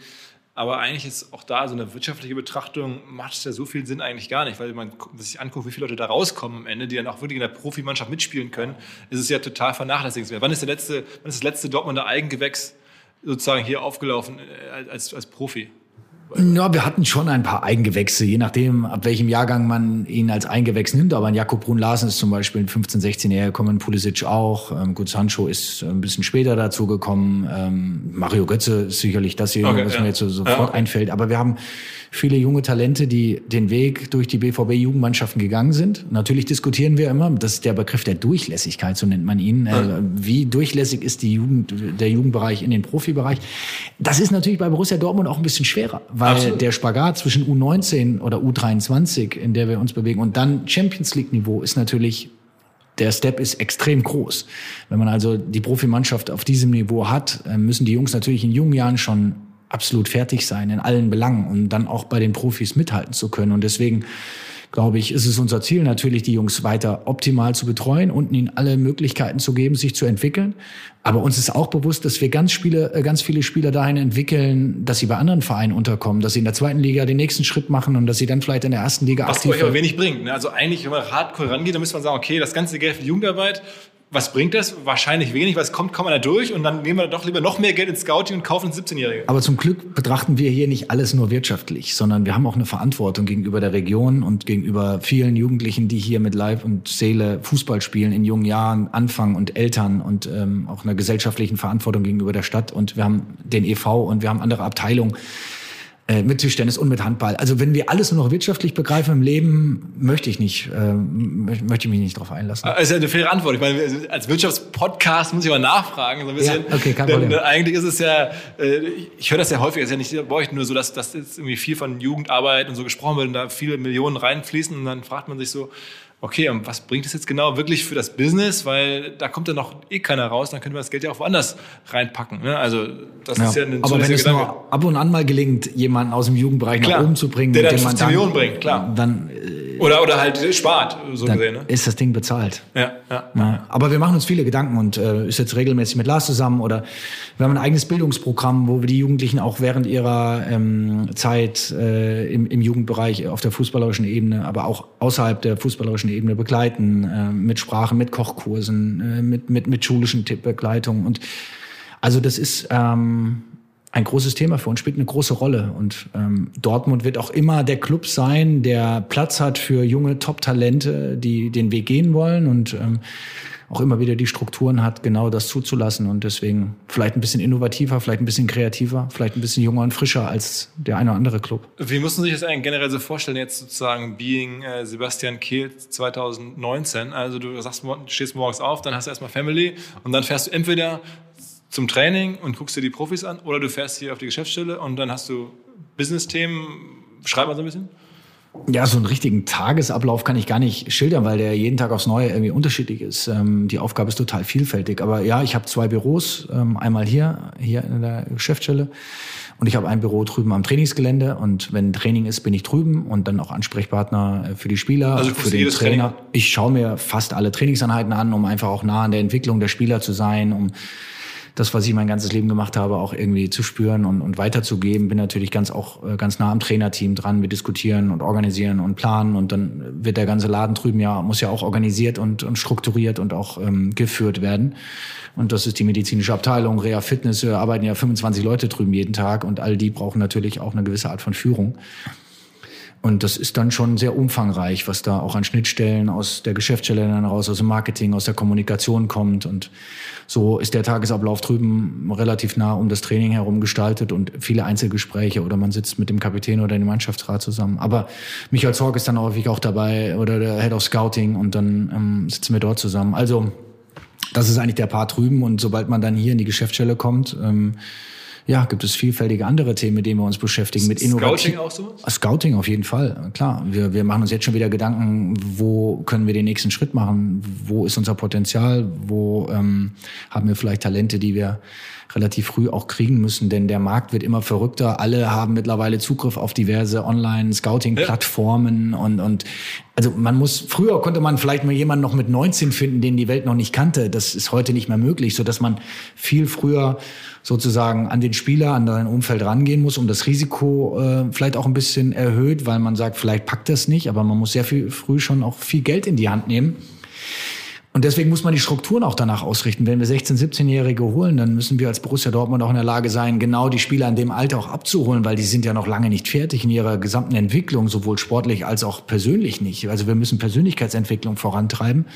Aber eigentlich ist auch da so eine wirtschaftliche Betrachtung, macht es ja so viel Sinn eigentlich gar nicht, weil man sich anguckt, wie viele Leute da rauskommen am Ende, die dann auch wirklich in der Profimannschaft mitspielen können, ist es ja total vernachlässigenswert. Wann ist, der letzte, wann ist das letzte Dortmunder Eigengewächs sozusagen hier aufgelaufen äh, als, als Profi? Ja, wir hatten schon ein paar Eigengewächse, je nachdem, ab welchem Jahrgang man ihn als Eigengewächs nimmt. Aber ein Jakob Brun-Larsen ist zum Beispiel ein 15-, 16-Jähriger gekommen, Pulisic auch. Ähm, gut, Sancho ist ein bisschen später dazu gekommen. Ähm, Mario Götze ist sicherlich das hier, okay, was ja. mir jetzt so sofort ja. einfällt. Aber wir haben viele junge Talente, die den Weg durch die BVB-Jugendmannschaften gegangen sind. Natürlich diskutieren wir immer, das ist der Begriff der Durchlässigkeit, so nennt man ihn. Äh, wie durchlässig ist die Jugend, der Jugendbereich in den Profibereich? Das ist natürlich bei Borussia Dortmund auch ein bisschen schwerer, weil Absolut. der Spagat zwischen U19 oder U23, in der wir uns bewegen, und dann Champions League-Niveau ist natürlich der Step ist extrem groß. Wenn man also die Profimannschaft auf diesem Niveau hat, äh, müssen die Jungs natürlich in jungen Jahren schon absolut fertig sein in allen Belangen und dann auch bei den Profis mithalten zu können. Und deswegen glaube ich, ist es unser Ziel natürlich, die Jungs weiter optimal zu betreuen und ihnen alle Möglichkeiten zu geben, sich zu entwickeln. Aber uns ist auch bewusst, dass wir ganz, Spiele, äh, ganz viele Spieler dahin entwickeln, dass sie bei anderen Vereinen unterkommen, dass sie in der zweiten Liga den nächsten Schritt machen und dass sie dann vielleicht in der ersten Liga Was euch aber wenig bringt. Ne? Also eigentlich, wenn man hardcore rangeht, dann müsste man sagen, okay, das ganze Geld für die Jugendarbeit was bringt das? Wahrscheinlich wenig, es kommt kaum einer durch und dann nehmen wir doch lieber noch mehr Geld ins Scouting und kaufen 17-Jährige. Aber zum Glück betrachten wir hier nicht alles nur wirtschaftlich, sondern wir haben auch eine Verantwortung gegenüber der Region und gegenüber vielen Jugendlichen, die hier mit Leib und Seele Fußball spielen, in jungen Jahren anfangen und Eltern und ähm, auch einer gesellschaftlichen Verantwortung gegenüber der Stadt. Und wir haben den EV und wir haben andere Abteilungen äh, mit Tischtennis und mit Handball. Also wenn wir alles nur noch wirtschaftlich begreifen im Leben, möchte ich nicht, äh, möchte ich mich nicht darauf einlassen. Das ist ja eine faire Antwort. Ich meine, als Wirtschaftspodcast muss ich mal nachfragen, so ein bisschen. Ja, okay, kein Problem. Denn, eigentlich ist es ja, äh, ich höre das ja häufig, es ist ja nicht bei euch nur so, dass, dass jetzt irgendwie viel von Jugendarbeit und so gesprochen wird und da viele Millionen reinfließen und dann fragt man sich so, okay, und was bringt es jetzt genau wirklich für das Business? Weil da kommt dann noch eh keiner raus, dann könnte man das Geld ja auch woanders reinpacken. Ne? Also das ja. ist ja ein Aber wenn es nur ab und an mal gelingt, jemanden aus dem Jugendbereich klar, nach oben zu bringen, der dann 15 Millionen bringt, klar. Dann äh, oder, oder halt spart, so gesehen. Ne? Ist das Ding bezahlt. Ja, ja. ja. Aber wir machen uns viele Gedanken und äh, ist jetzt regelmäßig mit Lars zusammen oder wir haben ein eigenes Bildungsprogramm, wo wir die Jugendlichen auch während ihrer ähm, Zeit äh, im, im Jugendbereich auf der fußballerischen Ebene, aber auch außerhalb der fußballerischen Ebene begleiten, äh, mit Sprachen, mit Kochkursen, äh, mit, mit, mit schulischen Tippbegleitungen. Und also das ist ähm, ein großes Thema für uns, spielt eine große Rolle. Und ähm, Dortmund wird auch immer der Club sein, der Platz hat für junge Top-Talente, die den Weg gehen wollen und ähm, auch immer wieder die Strukturen hat, genau das zuzulassen. Und deswegen vielleicht ein bisschen innovativer, vielleicht ein bisschen kreativer, vielleicht ein bisschen junger und frischer als der eine oder andere Club. Wie muss man sich das eigentlich generell so vorstellen, jetzt sozusagen Being äh, Sebastian Kehl 2019? Also du sagst, du stehst morgens auf, dann hast du erstmal Family und dann fährst du entweder zum Training und guckst dir die Profis an oder du fährst hier auf die Geschäftsstelle und dann hast du Business-Themen. Schreib mal so ein bisschen. Ja, so einen richtigen Tagesablauf kann ich gar nicht schildern, weil der jeden Tag aufs Neue irgendwie unterschiedlich ist. Ähm, die Aufgabe ist total vielfältig. Aber ja, ich habe zwei Büros. Ähm, einmal hier, hier in der Geschäftsstelle. Und ich habe ein Büro drüben am Trainingsgelände. Und wenn Training ist, bin ich drüben und dann auch Ansprechpartner für die Spieler, also für den Trainer. Training? Ich schaue mir fast alle Trainingseinheiten an, um einfach auch nah an der Entwicklung der Spieler zu sein, um das, was ich mein ganzes Leben gemacht habe, auch irgendwie zu spüren und, und weiterzugeben. Bin natürlich ganz auch äh, ganz nah am Trainerteam dran. Wir diskutieren und organisieren und planen und dann wird der ganze Laden drüben ja, muss ja auch organisiert und, und strukturiert und auch ähm, geführt werden. Und das ist die medizinische Abteilung, Rea Fitness, wir arbeiten ja 25 Leute drüben jeden Tag und all die brauchen natürlich auch eine gewisse Art von Führung. Und das ist dann schon sehr umfangreich, was da auch an Schnittstellen aus der Geschäftsstelle dann raus, aus dem Marketing, aus der Kommunikation kommt. Und so ist der Tagesablauf drüben relativ nah um das Training herum gestaltet und viele Einzelgespräche oder man sitzt mit dem Kapitän oder dem Mannschaftsrat zusammen. Aber Michael Zorg ist dann häufig auch dabei oder der Head of Scouting und dann ähm, sitzen wir dort zusammen. Also das ist eigentlich der Part drüben und sobald man dann hier in die Geschäftsstelle kommt, ähm, ja, gibt es vielfältige andere Themen, mit denen wir uns beschäftigen. Mit Scouting auch so? Scouting auf jeden Fall, klar. Wir, wir machen uns jetzt schon wieder Gedanken, wo können wir den nächsten Schritt machen? Wo ist unser Potenzial? Wo ähm, haben wir vielleicht Talente, die wir relativ früh auch kriegen müssen, denn der Markt wird immer verrückter. Alle haben mittlerweile Zugriff auf diverse Online-Scouting-Plattformen ja. und, und also man muss, früher konnte man vielleicht mal jemanden noch mit 19 finden, den die Welt noch nicht kannte. Das ist heute nicht mehr möglich, so dass man viel früher sozusagen an den Spieler, an sein Umfeld rangehen muss, um das Risiko äh, vielleicht auch ein bisschen erhöht, weil man sagt, vielleicht packt das nicht, aber man muss sehr viel früh schon auch viel Geld in die Hand nehmen. Und deswegen muss man die Strukturen auch danach ausrichten. Wenn wir 16-, 17-Jährige holen, dann müssen wir als Borussia Dortmund auch in der Lage sein, genau die Spieler in dem Alter auch abzuholen, weil die sind ja noch lange nicht fertig in ihrer gesamten Entwicklung, sowohl sportlich als auch persönlich nicht. Also wir müssen Persönlichkeitsentwicklung vorantreiben.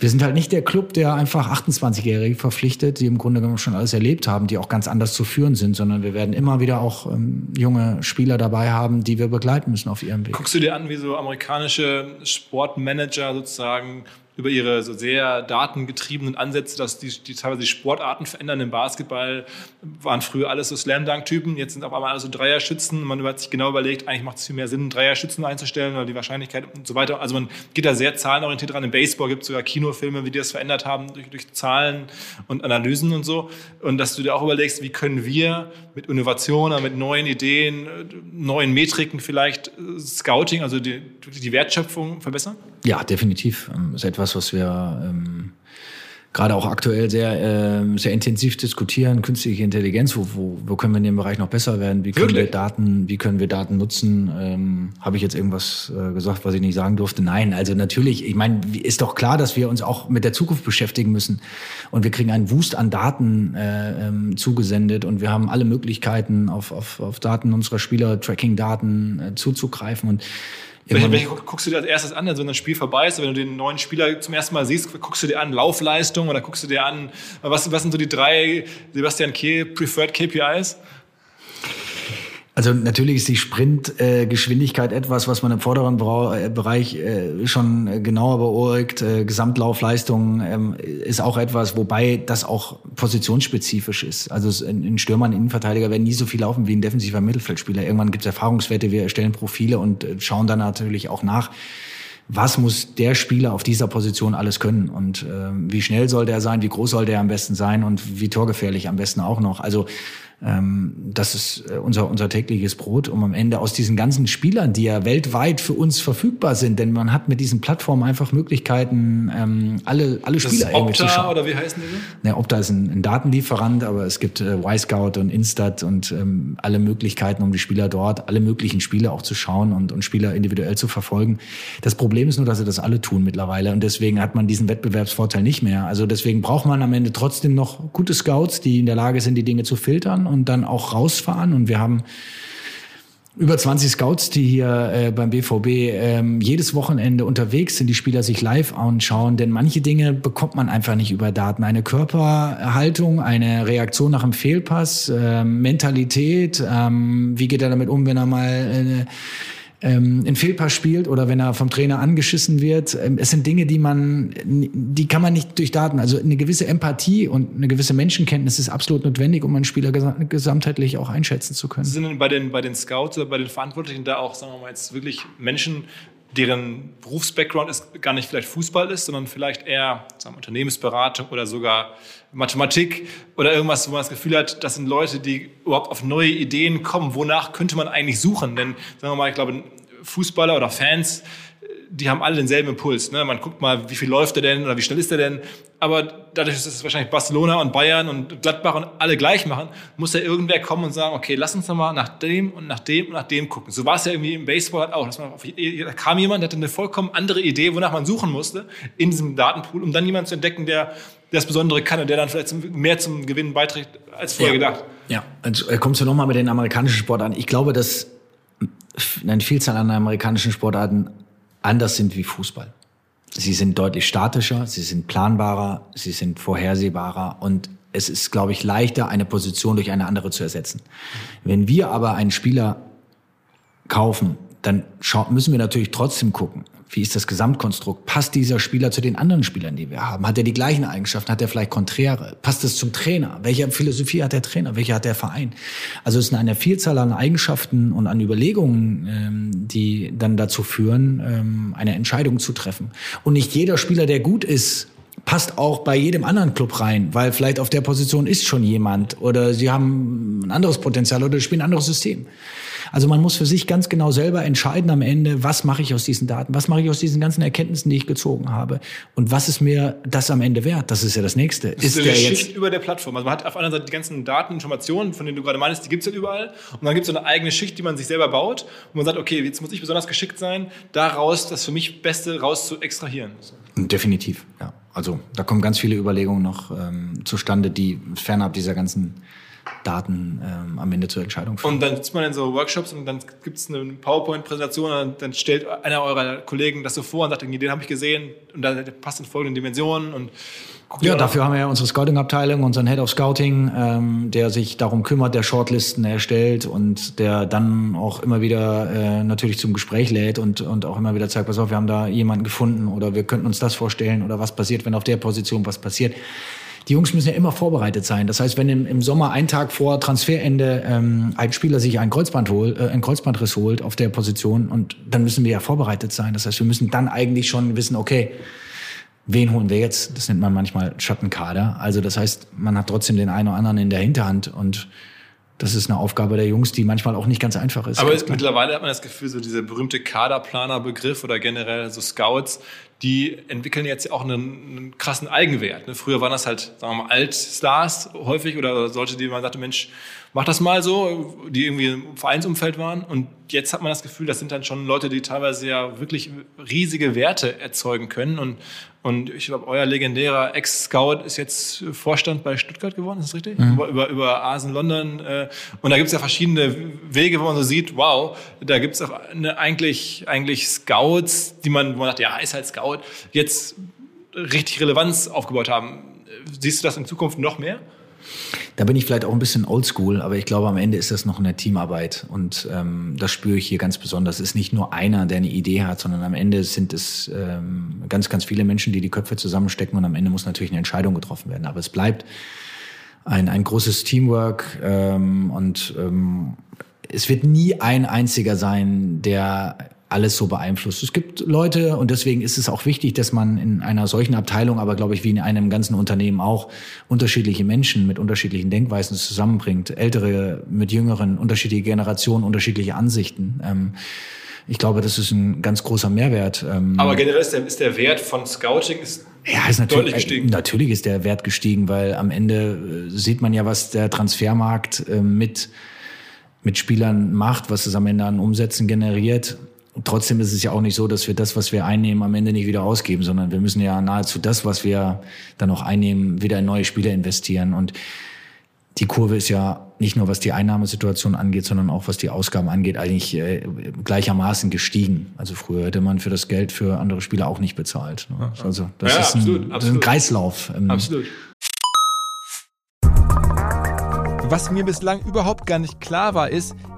Wir sind halt nicht der Club, der einfach 28-Jährige verpflichtet, die im Grunde genommen schon alles erlebt haben, die auch ganz anders zu führen sind, sondern wir werden immer wieder auch ähm, junge Spieler dabei haben, die wir begleiten müssen auf ihrem Weg. Guckst du dir an, wie so amerikanische Sportmanager sozusagen über ihre so sehr datengetriebenen Ansätze, dass die, die teilweise Sportarten verändern. Im Basketball waren früher alles so Slam-Dunk-Typen, jetzt sind auf einmal alles so Dreierschützen. Man hat sich genau überlegt, eigentlich macht es viel mehr Sinn, Dreierschützen einzustellen oder die Wahrscheinlichkeit und so weiter. Also man geht da sehr zahlenorientiert dran. Im Baseball gibt es sogar Kinofilme, wie die das verändert haben durch, durch Zahlen und Analysen und so. Und dass du dir auch überlegst, wie können wir mit Innovationen, mit neuen Ideen, neuen Metriken vielleicht Scouting, also die, die Wertschöpfung verbessern? Ja, definitiv. Das ähm, ist etwas, was wir ähm, gerade auch aktuell sehr, ähm, sehr intensiv diskutieren. Künstliche Intelligenz, wo, wo, wo können wir in dem Bereich noch besser werden? Wie können Wirklich? wir Daten, wie können wir Daten nutzen? Ähm, Habe ich jetzt irgendwas äh, gesagt, was ich nicht sagen durfte? Nein, also natürlich, ich meine, ist doch klar, dass wir uns auch mit der Zukunft beschäftigen müssen. Und wir kriegen einen Wust an Daten äh, ähm, zugesendet und wir haben alle Möglichkeiten, auf, auf, auf Daten unserer Spieler, Tracking-Daten äh, zuzugreifen. Und welche, welche guckst du dir als erstes an, wenn ein Spiel vorbei ist, wenn du den neuen Spieler zum ersten Mal siehst, guckst du dir an Laufleistung oder guckst du dir an, was, was sind so die drei Sebastian Kehl Preferred KPIs? Also natürlich ist die Sprintgeschwindigkeit äh, etwas, was man im vorderen Bra äh, Bereich äh, schon genauer beurteilt. Äh, Gesamtlaufleistung ähm, ist auch etwas, wobei das auch positionsspezifisch ist. Also ein Stürmer, ein Innenverteidiger werden nie so viel laufen wie ein defensiver Mittelfeldspieler. Irgendwann gibt es Erfahrungswerte, wir erstellen Profile und äh, schauen dann natürlich auch nach, was muss der Spieler auf dieser Position alles können und äh, wie schnell soll der sein, wie groß soll der am besten sein und wie torgefährlich am besten auch noch. Also das ist äh, unser, unser tägliches Brot, um am Ende aus diesen ganzen Spielern, die ja weltweit für uns verfügbar sind, denn man hat mit diesen Plattformen einfach Möglichkeiten, ähm, alle, alle das Spieler ist Opta, zu schauen. oder wie heißen die? Ne, Opta ist ein, ein Datenlieferant, aber es gibt äh, Y-Scout und Instat und ähm, alle Möglichkeiten, um die Spieler dort, alle möglichen Spiele auch zu schauen und, und Spieler individuell zu verfolgen. Das Problem ist nur, dass sie das alle tun mittlerweile und deswegen hat man diesen Wettbewerbsvorteil nicht mehr. Also deswegen braucht man am Ende trotzdem noch gute Scouts, die in der Lage sind, die Dinge zu filtern und dann auch rausfahren. Und wir haben über 20 Scouts, die hier äh, beim BVB ähm, jedes Wochenende unterwegs sind, die Spieler sich live anschauen, denn manche Dinge bekommt man einfach nicht über Daten. Eine Körperhaltung, eine Reaktion nach einem Fehlpass, äh, Mentalität, ähm, wie geht er damit um, wenn er mal äh, ähm, einen Fehlpass spielt oder wenn er vom Trainer angeschissen wird. Ähm, es sind Dinge, die man, die kann man nicht durch Daten. Also eine gewisse Empathie und eine gewisse Menschenkenntnis ist absolut notwendig, um einen Spieler gesamtheitlich auch einschätzen zu können. Sind denn bei den, bei den Scouts oder bei den Verantwortlichen da auch, sagen wir mal jetzt wirklich Menschen, deren Berufsbackground ist gar nicht vielleicht Fußball ist, sondern vielleicht eher sagen wir, Unternehmensberatung oder sogar Mathematik oder irgendwas, wo man das Gefühl hat, das sind Leute, die überhaupt auf neue Ideen kommen. Wonach könnte man eigentlich suchen? Denn sagen wir mal, ich glaube, Fußballer oder Fans die haben alle denselben Impuls. Ne? Man guckt mal, wie viel läuft er denn oder wie schnell ist er denn. Aber dadurch, dass es wahrscheinlich Barcelona und Bayern und Gladbach und alle gleich machen, muss ja irgendwer kommen und sagen, okay, lass uns doch mal nach dem und nach dem und nach dem gucken. So war es ja irgendwie im Baseball halt auch. Dass man auf, da kam jemand, der hatte eine vollkommen andere Idee, wonach man suchen musste in diesem Datenpool, um dann jemanden zu entdecken, der das Besondere kann und der dann vielleicht mehr zum Gewinnen beiträgt als vorher ja. gedacht. Ja, also kommst du nochmal mit den amerikanischen Sport an. Ich glaube, dass eine Vielzahl an amerikanischen Sportarten anders sind wie Fußball. Sie sind deutlich statischer, sie sind planbarer, sie sind vorhersehbarer und es ist, glaube ich, leichter, eine Position durch eine andere zu ersetzen. Wenn wir aber einen Spieler kaufen, dann müssen wir natürlich trotzdem gucken, wie ist das Gesamtkonstrukt? Passt dieser Spieler zu den anderen Spielern, die wir haben? Hat er die gleichen Eigenschaften? Hat er vielleicht konträre? Passt es zum Trainer? Welche Philosophie hat der Trainer? Welche hat der Verein? Also es ist eine Vielzahl an Eigenschaften und an Überlegungen, ähm, die dann dazu führen, ähm, eine Entscheidung zu treffen. Und nicht jeder Spieler, der gut ist, passt auch bei jedem anderen Club rein, weil vielleicht auf der Position ist schon jemand oder sie haben ein anderes Potenzial oder spielen ein anderes System. Also man muss für sich ganz genau selber entscheiden am Ende, was mache ich aus diesen Daten, was mache ich aus diesen ganzen Erkenntnissen, die ich gezogen habe und was ist mir das am Ende wert? Das ist ja das Nächste. Das ist, ist der Schicht jetzt über der Plattform. Also man hat auf einer Seite die ganzen Daten, Informationen, von denen du gerade meinst, die gibt es halt überall und dann gibt es so eine eigene Schicht, die man sich selber baut und man sagt, okay, jetzt muss ich besonders geschickt sein, daraus das für mich Beste raus zu extrahieren. Definitiv, ja. Also da kommen ganz viele Überlegungen noch ähm, zustande, die fernab dieser ganzen Daten ähm, am Ende zur Entscheidung führen. Und dann sitzt man in so Workshops und dann gibt es eine PowerPoint-Präsentation und dann stellt einer eurer Kollegen das so vor und sagt, den habe ich gesehen und da passt in folgenden Dimensionen und ja, dafür haben wir ja unsere Scouting-Abteilung, unseren Head of Scouting, ähm, der sich darum kümmert, der Shortlisten erstellt und der dann auch immer wieder äh, natürlich zum Gespräch lädt und, und auch immer wieder zeigt, pass auf, wir haben da jemanden gefunden oder wir könnten uns das vorstellen oder was passiert, wenn auf der Position was passiert. Die Jungs müssen ja immer vorbereitet sein. Das heißt, wenn im, im Sommer ein Tag vor Transferende ähm, ein Spieler sich ein Kreuzband holt, äh, ein Kreuzbandriss holt auf der Position und dann müssen wir ja vorbereitet sein. Das heißt, wir müssen dann eigentlich schon wissen, okay, wen holen wir jetzt? Das nennt man manchmal Schattenkader. Also das heißt, man hat trotzdem den einen oder anderen in der Hinterhand und das ist eine Aufgabe der Jungs, die manchmal auch nicht ganz einfach ist. Aber mittlerweile hat man das Gefühl, so dieser berühmte Kaderplaner-Begriff oder generell so Scouts, die entwickeln jetzt auch einen, einen krassen Eigenwert. Ne? Früher waren das halt, sagen wir mal, Altstars häufig oder solche, die man sagte, Mensch, mach das mal so, die irgendwie im Vereinsumfeld waren. Und jetzt hat man das Gefühl, das sind dann schon Leute, die teilweise ja wirklich riesige Werte erzeugen können. Und, und ich glaube, euer legendärer Ex-Scout ist jetzt Vorstand bei Stuttgart geworden, ist das richtig? Mhm. Über, über, über Asen London. Äh, und da gibt es ja verschiedene Wege, wo man so sieht, wow, da gibt es auch eine, eigentlich, eigentlich Scouts, die man, wo man sagt, ja, ist halt Scout, jetzt richtig Relevanz aufgebaut haben. Siehst du das in Zukunft noch mehr? Da bin ich vielleicht auch ein bisschen oldschool, aber ich glaube, am Ende ist das noch eine Teamarbeit. Und ähm, das spüre ich hier ganz besonders. Es ist nicht nur einer, der eine Idee hat, sondern am Ende sind es ähm, ganz, ganz viele Menschen, die die Köpfe zusammenstecken. Und am Ende muss natürlich eine Entscheidung getroffen werden. Aber es bleibt ein, ein großes Teamwork ähm, und ähm, es wird nie ein einziger sein, der alles so beeinflusst. Es gibt Leute und deswegen ist es auch wichtig, dass man in einer solchen Abteilung, aber glaube ich wie in einem ganzen Unternehmen auch unterschiedliche Menschen mit unterschiedlichen Denkweisen zusammenbringt. Ältere mit jüngeren, unterschiedliche Generationen, unterschiedliche Ansichten. Ähm, ich glaube, das ist ein ganz großer Mehrwert. Ähm, aber generell ist der, ist der Wert von Scouting ist ja, ist natürlich, deutlich gestiegen. Natürlich ist der Wert gestiegen, weil am Ende äh, sieht man ja, was der Transfermarkt äh, mit mit Spielern macht, was es am Ende an Umsätzen generiert trotzdem ist es ja auch nicht so, dass wir das, was wir einnehmen, am Ende nicht wieder ausgeben, sondern wir müssen ja nahezu das, was wir dann auch einnehmen, wieder in neue Spiele investieren. Und die Kurve ist ja nicht nur was die Einnahmesituation angeht, sondern auch was die Ausgaben angeht, eigentlich äh, gleichermaßen gestiegen. Also früher hätte man für das Geld für andere Spieler auch nicht bezahlt. Ne? Also das, ja, ist, ein, absolut, das ist ein Kreislauf. Ähm, absolut. Was mir bislang überhaupt gar nicht klar war, ist,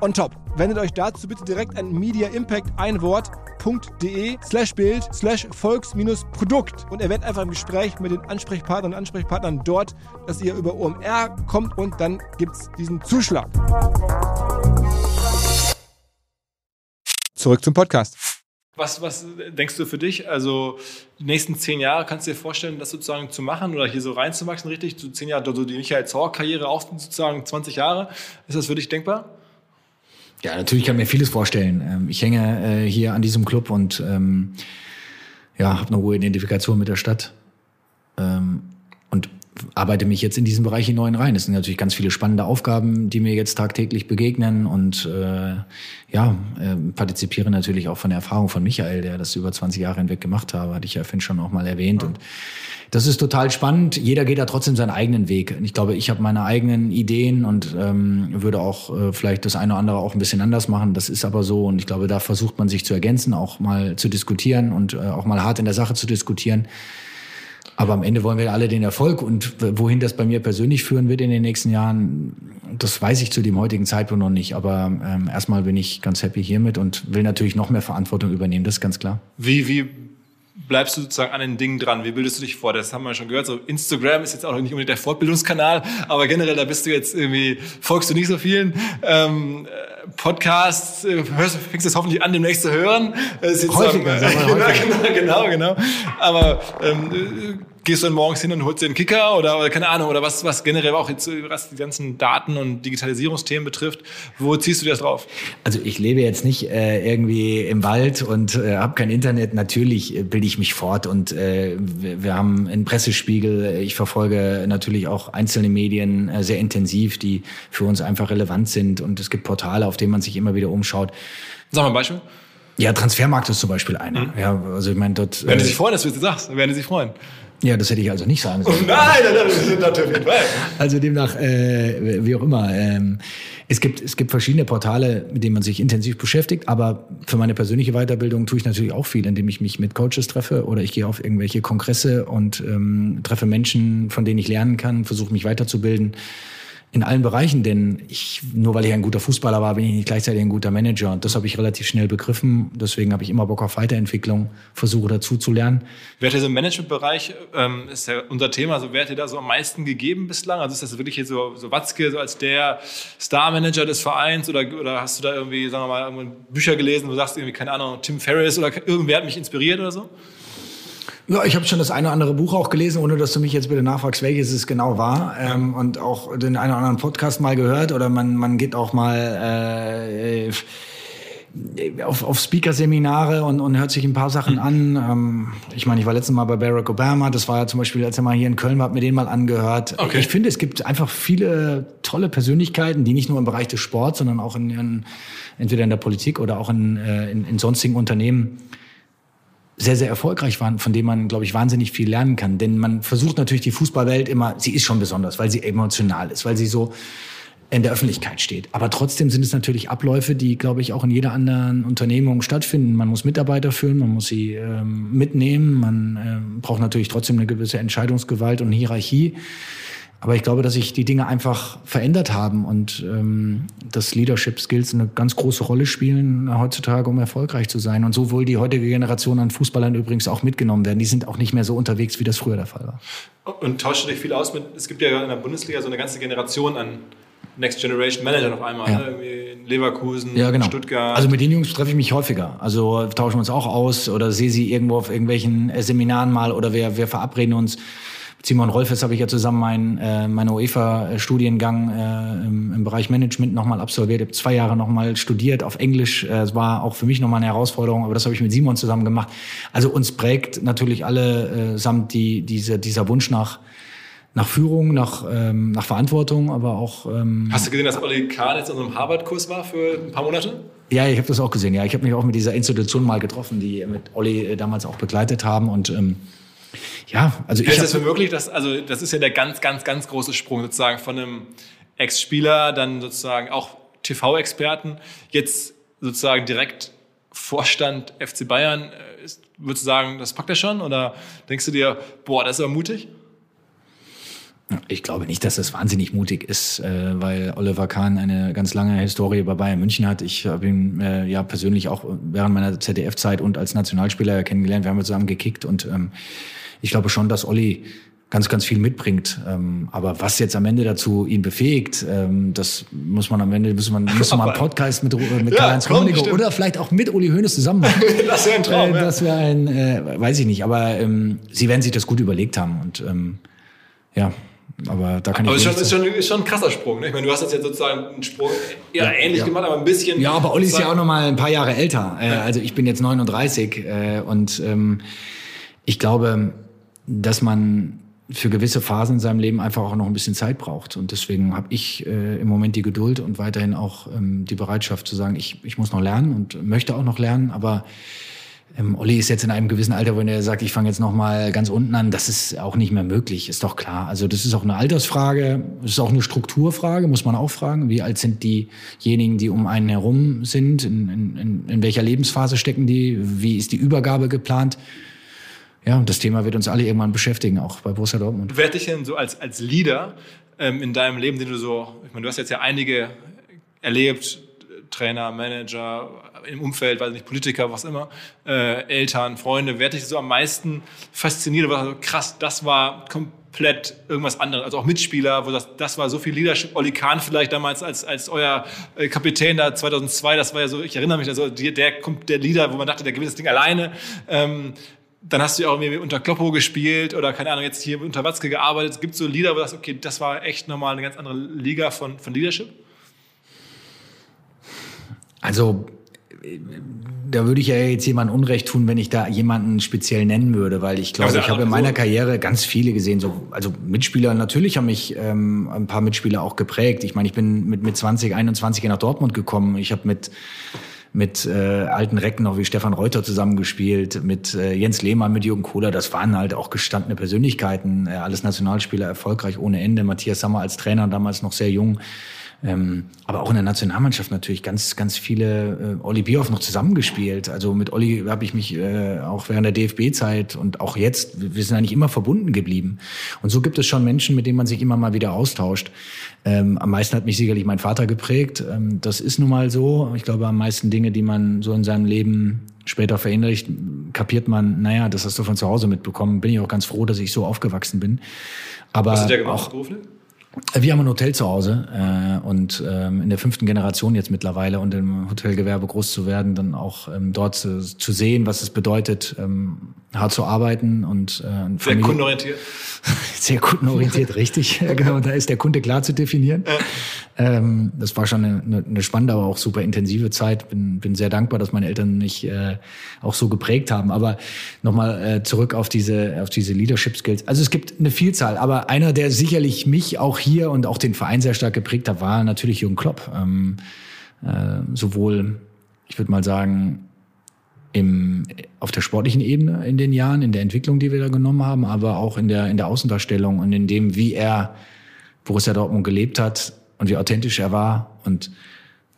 on top. Wendet euch dazu bitte direkt an Media Impact ein Wort de slash Bild slash Volks Produkt und erwähnt einfach im Gespräch mit den Ansprechpartnern und Ansprechpartnern dort, dass ihr über OMR kommt und dann gibt's diesen Zuschlag. Zurück zum Podcast. Was, was denkst du für dich? Also die nächsten zehn Jahre kannst du dir vorstellen, das sozusagen zu machen oder hier so reinzuwachsen, richtig? So zehn Jahre, so die Michael Zorc-Karriere auch sozusagen 20 Jahre. Ist das für dich denkbar? Ja, natürlich kann ich mir vieles vorstellen. Ähm, ich hänge äh, hier an diesem Club und ähm, ja, habe eine hohe Identifikation mit der Stadt ähm, und arbeite mich jetzt in diesem Bereich in neuen rein. Es sind natürlich ganz viele spannende Aufgaben, die mir jetzt tagtäglich begegnen und äh, ja, äh, partizipiere natürlich auch von der Erfahrung von Michael, der das über 20 Jahre hinweg gemacht habe, hatte ich ja Finn schon auch mal erwähnt. Und das ist total spannend. Jeder geht da trotzdem seinen eigenen Weg. Ich glaube, ich habe meine eigenen Ideen und ähm, würde auch äh, vielleicht das eine oder andere auch ein bisschen anders machen. Das ist aber so und ich glaube, da versucht man sich zu ergänzen, auch mal zu diskutieren und äh, auch mal hart in der Sache zu diskutieren. Aber am Ende wollen wir alle den Erfolg und wohin das bei mir persönlich führen wird in den nächsten Jahren, das weiß ich zu dem heutigen Zeitpunkt noch nicht. Aber ähm, erstmal bin ich ganz happy hiermit und will natürlich noch mehr Verantwortung übernehmen, das ist ganz klar. Wie, wie bleibst du sozusagen an den Dingen dran? Wie bildest du dich vor? Das haben wir schon gehört. So Instagram ist jetzt auch nicht unbedingt der Fortbildungskanal, aber generell, da bist du jetzt irgendwie, folgst du nicht so vielen ähm, Podcasts, äh, hörst, fängst du jetzt hoffentlich an, demnächst zu hören. Häufiger, sagen, äh, genau, genau, genau, genau. Aber ähm, gehst du dann morgens hin und holst dir einen Kicker oder, oder keine Ahnung, oder was, was generell auch jetzt, was die ganzen Daten und Digitalisierungsthemen betrifft, wo ziehst du das drauf? Also ich lebe jetzt nicht äh, irgendwie im Wald und äh, habe kein Internet. Natürlich äh, bilde ich mich fort und äh, wir, haben einen Pressespiegel. Ich verfolge natürlich auch einzelne Medien äh, sehr intensiv, die für uns einfach relevant sind und es gibt Portale, auf denen man sich immer wieder umschaut. Sag mal ein Beispiel. Ja, Transfermarkt ist zum Beispiel einer. Mhm. Ja, also ich meine dort. Werden äh, sich freuen, dass du das sagst. Werden sie sich freuen. Ja, das hätte ich also nicht sagen sollen. Oh nein, sind natürlich. Also demnach, äh, wie auch immer. Ähm, es gibt es gibt verschiedene Portale, mit denen man sich intensiv beschäftigt. Aber für meine persönliche Weiterbildung tue ich natürlich auch viel, indem ich mich mit Coaches treffe oder ich gehe auf irgendwelche Kongresse und ähm, treffe Menschen, von denen ich lernen kann, versuche mich weiterzubilden in allen Bereichen, denn ich, nur weil ich ein guter Fußballer war, bin ich nicht gleichzeitig ein guter Manager. Und das habe ich relativ schnell begriffen. Deswegen habe ich immer Bock auf Weiterentwicklung, versuche dazu zu lernen. Wer hat dir so im Managementbereich, ähm, ist ja unser Thema, also wer hat dir da so am meisten gegeben bislang? Also ist das wirklich hier so, so Watzke so als der Star-Manager des Vereins oder, oder hast du da irgendwie, sagen wir mal, Bücher gelesen, wo du sagst irgendwie, keine Ahnung, Tim Ferriss oder irgendwer hat mich inspiriert oder so? Ja, ich habe schon das eine oder andere Buch auch gelesen, ohne dass du mich jetzt bitte nachfragst, welches es genau war. Ähm, und auch den einen oder anderen Podcast mal gehört. Oder man, man geht auch mal äh, auf, auf Speaker-Seminare und, und hört sich ein paar Sachen an. Ähm, ich meine, ich war letztes Mal bei Barack Obama. Das war ja zum Beispiel, als er mal hier in Köln war, hat mir den mal angehört. Okay. Ich finde, es gibt einfach viele tolle Persönlichkeiten, die nicht nur im Bereich des Sports, sondern auch in, in entweder in der Politik oder auch in, äh, in, in sonstigen Unternehmen sehr, sehr erfolgreich waren, von denen man, glaube ich, wahnsinnig viel lernen kann. Denn man versucht natürlich die Fußballwelt immer, sie ist schon besonders, weil sie emotional ist, weil sie so in der Öffentlichkeit steht. Aber trotzdem sind es natürlich Abläufe, die, glaube ich, auch in jeder anderen Unternehmung stattfinden. Man muss Mitarbeiter führen, man muss sie ähm, mitnehmen, man ähm, braucht natürlich trotzdem eine gewisse Entscheidungsgewalt und Hierarchie. Aber ich glaube, dass sich die Dinge einfach verändert haben und ähm, dass Leadership Skills eine ganz große Rolle spielen heutzutage, um erfolgreich zu sein. Und so wohl die heutige Generation an Fußballern übrigens auch mitgenommen werden. Die sind auch nicht mehr so unterwegs, wie das früher der Fall war. Und tauscht du dich viel aus mit, es gibt ja in der Bundesliga so eine ganze Generation an Next Generation Manager auf einmal. Ja. Ne? Leverkusen, ja, genau. Stuttgart. Also mit den Jungs treffe ich mich häufiger. Also tauschen wir uns auch aus oder sehe sie irgendwo auf irgendwelchen Seminaren mal oder wir, wir verabreden uns Simon Rolfes habe ich ja zusammen meinen äh, meinen UEFA-Studiengang äh, im, im Bereich Management nochmal absolviert. Ich habe zwei Jahre nochmal studiert auf Englisch. Äh, es war auch für mich nochmal eine Herausforderung, aber das habe ich mit Simon zusammen gemacht. Also uns prägt natürlich alle äh, samt die, diese, dieser Wunsch nach nach Führung, nach, ähm, nach Verantwortung, aber auch. Ähm, Hast du gesehen, dass Olli Kahn jetzt in unserem Harvard-Kurs war für ein paar Monate? Ja, ich habe das auch gesehen. Ja, ich habe mich auch mit dieser Institution mal getroffen, die mit Olli äh, damals auch begleitet haben und ähm, ja, also ich. Ist es für möglich, dass, also das ist ja der ganz, ganz, ganz große Sprung sozusagen von einem Ex-Spieler, dann sozusagen auch TV-Experten, jetzt sozusagen direkt Vorstand FC Bayern, äh, ist, würdest du sagen, das packt er schon? Oder denkst du dir, boah, das ist aber mutig? Ich glaube nicht, dass das wahnsinnig mutig ist, äh, weil Oliver Kahn eine ganz lange Historie bei Bayern München hat. Ich habe ihn äh, ja persönlich auch während meiner ZDF-Zeit und als Nationalspieler kennengelernt. Wir haben zusammen gekickt und ähm, ich glaube schon, dass Olli ganz, ganz viel mitbringt. Ähm, aber was jetzt am Ende dazu ihn befähigt, ähm, das muss man am Ende, muss man, muss man einen Podcast mit, mit ja, Karl-Heinz Rummenigge oder vielleicht auch mit Uli Hoeneß zusammen machen. das wäre ein Traum. Äh, das wäre ein, äh, weiß ich nicht, aber ähm, sie werden sich das gut überlegt haben und ähm, ja. Aber da kann aber ich aber ist schon, ist, schon, ist schon ein krasser Sprung. Ne? Ich meine, du hast jetzt sozusagen einen Sprung eher ja, ähnlich ja. gemacht, aber ein bisschen. Ja, aber Olli ist ja auch noch mal ein paar Jahre älter. Äh, also ich bin jetzt 39 äh, und ähm, ich glaube, dass man für gewisse Phasen in seinem Leben einfach auch noch ein bisschen Zeit braucht. Und deswegen habe ich äh, im Moment die Geduld und weiterhin auch ähm, die Bereitschaft zu sagen, ich, ich muss noch lernen und möchte auch noch lernen, aber ähm, Olli ist jetzt in einem gewissen Alter, wo er sagt, ich fange jetzt noch mal ganz unten an. Das ist auch nicht mehr möglich, ist doch klar. Also das ist auch eine Altersfrage, das ist auch eine Strukturfrage, muss man auch fragen. Wie alt sind diejenigen, die um einen herum sind? In, in, in welcher Lebensphase stecken die? Wie ist die Übergabe geplant? Ja, und das Thema wird uns alle irgendwann beschäftigen, auch bei Borussia Dortmund. Wer dich denn so als, als Leader ähm, in deinem Leben, den du so, ich meine, du hast jetzt ja einige erlebt, Trainer, Manager, im Umfeld, weiß nicht, Politiker, was immer, äh, Eltern, Freunde, wer dich so am meisten fasziniert? War so krass, das war komplett irgendwas anderes. Also auch Mitspieler, wo das, das war so viel Leadership. Oli Kahn vielleicht damals als, als euer äh, Kapitän da 2002, das war ja so, ich erinnere mich, also der, der, der Leader, wo man dachte, der gewinnt das Ding alleine. Ähm, dann hast du ja auch irgendwie unter Kloppo gespielt oder keine Ahnung, jetzt hier unter Watzke gearbeitet. Es gibt so Lieder, wo du sagst, okay, das war echt nochmal eine ganz andere Liga von, von Leadership? Also da würde ich ja jetzt jemandem Unrecht tun, wenn ich da jemanden speziell nennen würde, weil ich glaube, also, ich habe in meiner Karriere ganz viele gesehen. So, also Mitspieler, natürlich haben mich ähm, ein paar Mitspieler auch geprägt. Ich meine, ich bin mit, mit 20, 21 nach Dortmund gekommen. Ich habe mit mit äh, alten Recken noch wie Stefan Reuter zusammengespielt, mit äh, Jens Lehmann, mit Jürgen Kohler. Das waren halt auch gestandene Persönlichkeiten, äh, alles Nationalspieler, erfolgreich ohne Ende. Matthias Sammer als Trainer, damals noch sehr jung. Ähm, aber auch in der Nationalmannschaft natürlich ganz, ganz viele, äh, Olli Bierhoff noch zusammengespielt. Also mit Olli habe ich mich äh, auch während der DFB-Zeit und auch jetzt, wir sind eigentlich immer verbunden geblieben. Und so gibt es schon Menschen, mit denen man sich immer mal wieder austauscht. Ähm, am meisten hat mich sicherlich mein Vater geprägt. Ähm, das ist nun mal so. Ich glaube, am meisten Dinge, die man so in seinem Leben später verinnerlicht, kapiert man, naja, das hast du von zu Hause mitbekommen. Bin ich auch ganz froh, dass ich so aufgewachsen bin. Aber Was hat der gemacht, auch, beruflich? Wir haben ein Hotel zu Hause äh, und ähm, in der fünften Generation jetzt mittlerweile und im Hotelgewerbe groß zu werden, dann auch ähm, dort zu, zu sehen, was es bedeutet, ähm, hart zu arbeiten und äh, sehr kundenorientiert. sehr kundenorientiert, richtig. genau, da ist der Kunde klar zu definieren. Ähm, das war schon eine, eine spannende, aber auch super intensive Zeit. Bin, bin sehr dankbar, dass meine Eltern mich äh, auch so geprägt haben. Aber nochmal äh, zurück auf diese auf diese Leadership Skills. Also es gibt eine Vielzahl, aber einer, der sicherlich mich auch hier und auch den Verein sehr stark geprägt hat, war natürlich Jürgen Klopp. Ähm, äh, sowohl, ich würde mal sagen, im, auf der sportlichen Ebene in den Jahren, in der Entwicklung, die wir da genommen haben, aber auch in der, in der Außendarstellung und in dem, wie er Borussia Dortmund gelebt hat und wie authentisch er war. Und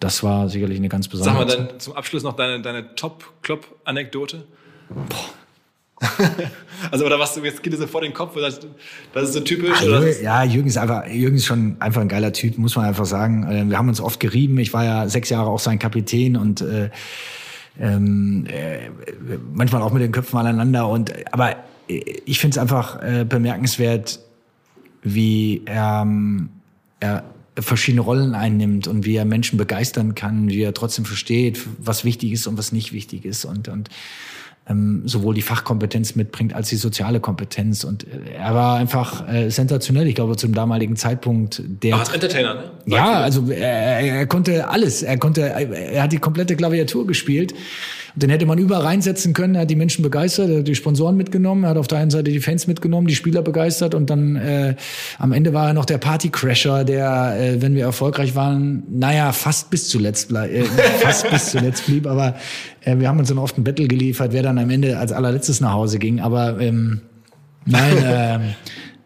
das war sicherlich eine ganz besondere. Sag mal dann zum Abschluss noch deine, deine Top-Club-Anekdote. Boah. also oder was jetzt geht dir so vor den Kopf, das, das ist so typisch. Ah, ja, Jürgen ist einfach, Jürgen ist schon einfach ein geiler Typ, muss man einfach sagen. Äh, wir haben uns oft gerieben. Ich war ja sechs Jahre auch sein Kapitän und äh, ähm, äh, manchmal auch mit den Köpfen aneinander. Und aber ich finde es einfach äh, bemerkenswert, wie er, ähm, er verschiedene Rollen einnimmt und wie er Menschen begeistern kann, wie er trotzdem versteht, was wichtig ist und was nicht wichtig ist und und ähm, sowohl die Fachkompetenz mitbringt als die soziale Kompetenz. Und äh, er war einfach äh, sensationell, ich glaube, zum damaligen Zeitpunkt. Der Aber als Entertainer, ne? Sag ja, also er, er konnte alles. Er konnte, er hat die komplette Klaviatur gespielt. Den hätte man überall reinsetzen können. Er hat die Menschen begeistert, er hat die Sponsoren mitgenommen, er hat auf der einen Seite die Fans mitgenommen, die Spieler begeistert und dann äh, am Ende war er noch der Partycrasher, der, äh, wenn wir erfolgreich waren, naja, fast bis zuletzt, äh, fast bis zuletzt blieb. Aber äh, wir haben uns dann oft ein Battle geliefert, wer dann am Ende als allerletztes nach Hause ging. Aber ähm, nein, äh,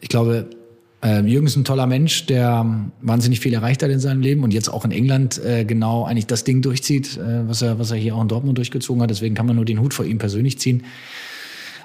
ich glaube, Äh, Jürgen ist ein toller Mensch, der wahnsinnig viel erreicht hat in seinem Leben und jetzt auch in England äh, genau eigentlich das Ding durchzieht, äh, was, er, was er hier auch in Dortmund durchgezogen hat. Deswegen kann man nur den Hut vor ihm persönlich ziehen.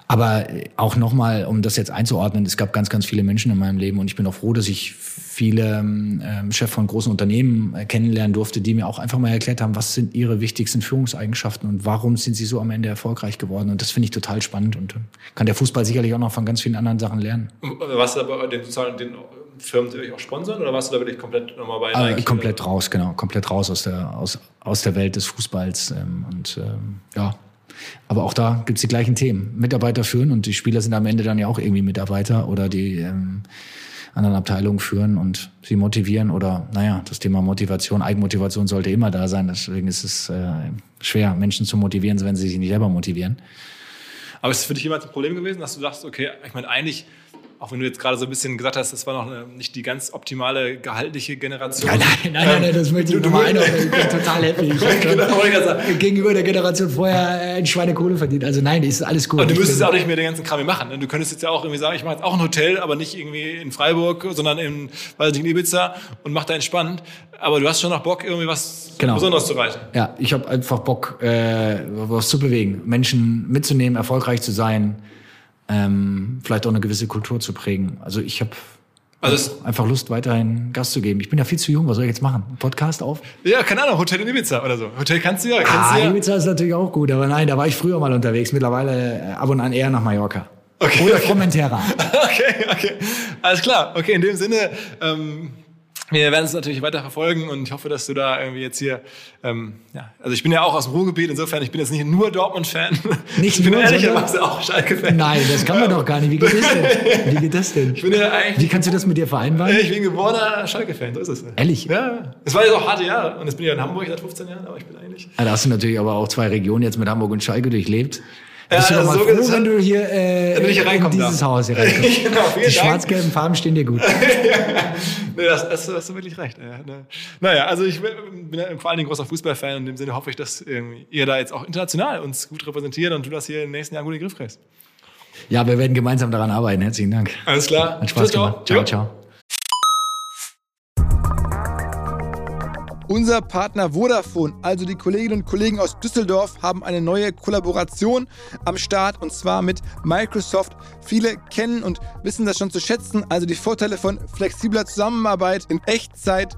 Aber auch nochmal, um das jetzt einzuordnen, es gab ganz, ganz viele Menschen in meinem Leben und ich bin auch froh, dass ich viele ähm, Chefs von großen Unternehmen äh, kennenlernen durfte, die mir auch einfach mal erklärt haben, was sind ihre wichtigsten Führungseigenschaften und warum sind sie so am Ende erfolgreich geworden. Und das finde ich total spannend und äh, kann der Fußball sicherlich auch noch von ganz vielen anderen Sachen lernen. Du aber den, den Firmen die euch auch sponsern oder warst du da wirklich komplett nochmal bei Nike? Äh, komplett raus, genau. Komplett raus aus der, aus, aus der Welt des Fußballs. Ähm, und ähm, ja, aber auch da gibt es die gleichen Themen. Mitarbeiter führen und die Spieler sind am Ende dann ja auch irgendwie Mitarbeiter oder die ähm, anderen Abteilungen führen und sie motivieren oder naja, das Thema Motivation, Eigenmotivation sollte immer da sein. Deswegen ist es äh, schwer, Menschen zu motivieren, wenn sie sich nicht selber motivieren. Aber ist es für dich jemals ein Problem gewesen, dass du sagst, okay, ich meine, eigentlich auch wenn du jetzt gerade so ein bisschen gesagt hast, das war noch eine, nicht die ganz optimale gehaltliche Generation. Nein, nein, nein, nein, nein das möchte ich nochmal einordnen. Ich bin total happy. Genau, gegenüber der Generation vorher ein Schweinekohle verdient. Also nein, ist alles gut. Und du müsstest ja auch nicht mehr den ganzen Kram machen. Ne? Du könntest jetzt ja auch irgendwie sagen, ich mache jetzt auch ein Hotel, aber nicht irgendwie in Freiburg, sondern in, weiß nicht, in Ibiza und mach da entspannt. Aber du hast schon noch Bock, irgendwie was genau. Besonderes zu reichen. Ja, ich habe einfach Bock, äh, was zu bewegen, Menschen mitzunehmen, erfolgreich zu sein ähm, vielleicht auch eine gewisse Kultur zu prägen. Also ich habe also einfach Lust, weiterhin Gast zu geben. Ich bin ja viel zu jung, was soll ich jetzt machen? Podcast auf? Ja, keine Ahnung, Hotel in Ibiza oder so. Hotel kannst du ja. Kannst ah, ja. Ibiza ist natürlich auch gut, aber nein, da war ich früher mal unterwegs. Mittlerweile äh, ab und an eher nach Mallorca. Okay, oder okay. Formentera. okay, okay. Alles klar. Okay, in dem Sinne, ähm, wir werden es natürlich weiter verfolgen und ich hoffe, dass du da irgendwie jetzt hier, ähm, ja, also ich bin ja auch aus dem Ruhrgebiet, insofern, ich bin jetzt nicht nur Dortmund-Fan. Nicht ich bin nur, ehrlicherweise auch Schalke-Fan. Nein, das kann man doch gar nicht. Wie geht das denn? Wie geht das denn? Ich bin ja eigentlich, Wie kannst du das mit dir vereinbaren? Ich bin geborener Schalke-Fan, so ist es. Ehrlich? Ja. Es war jetzt auch harte Jahre und jetzt bin ich ja in Hamburg seit 15 Jahren, aber ich bin eigentlich... Ja, da hast du natürlich aber auch zwei Regionen jetzt mit Hamburg und Schalke durchlebt. Ja, Bist du also mal so froh, wenn du hier, äh, wenn hier in dieses darf. Haus hier reinkommst. genau, Die schwarz-gelben Farben stehen dir gut. nee, das, das, hast du wirklich recht. Ja, ne. Naja, also ich bin ja vor allen Dingen großer Fußballfan und in dem Sinne hoffe ich, dass ihr da jetzt auch international uns gut repräsentiert und du das hier in den nächsten Jahren gut in den Griff kriegst. Ja, wir werden gemeinsam daran arbeiten. Herzlichen Dank. Alles klar. Hat Spaß gemacht. Ciao, ciao. Unser Partner Vodafone, also die Kolleginnen und Kollegen aus Düsseldorf, haben eine neue Kollaboration am Start und zwar mit Microsoft. Viele kennen und wissen das schon zu schätzen, also die Vorteile von flexibler Zusammenarbeit in Echtzeit,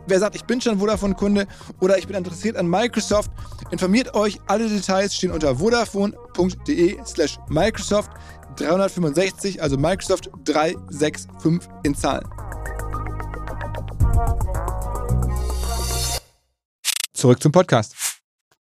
Wer sagt, ich bin schon Vodafone-Kunde oder ich bin interessiert an Microsoft, informiert euch. Alle Details stehen unter vodafone.de slash Microsoft 365, also Microsoft 365 in Zahlen. Zurück zum Podcast.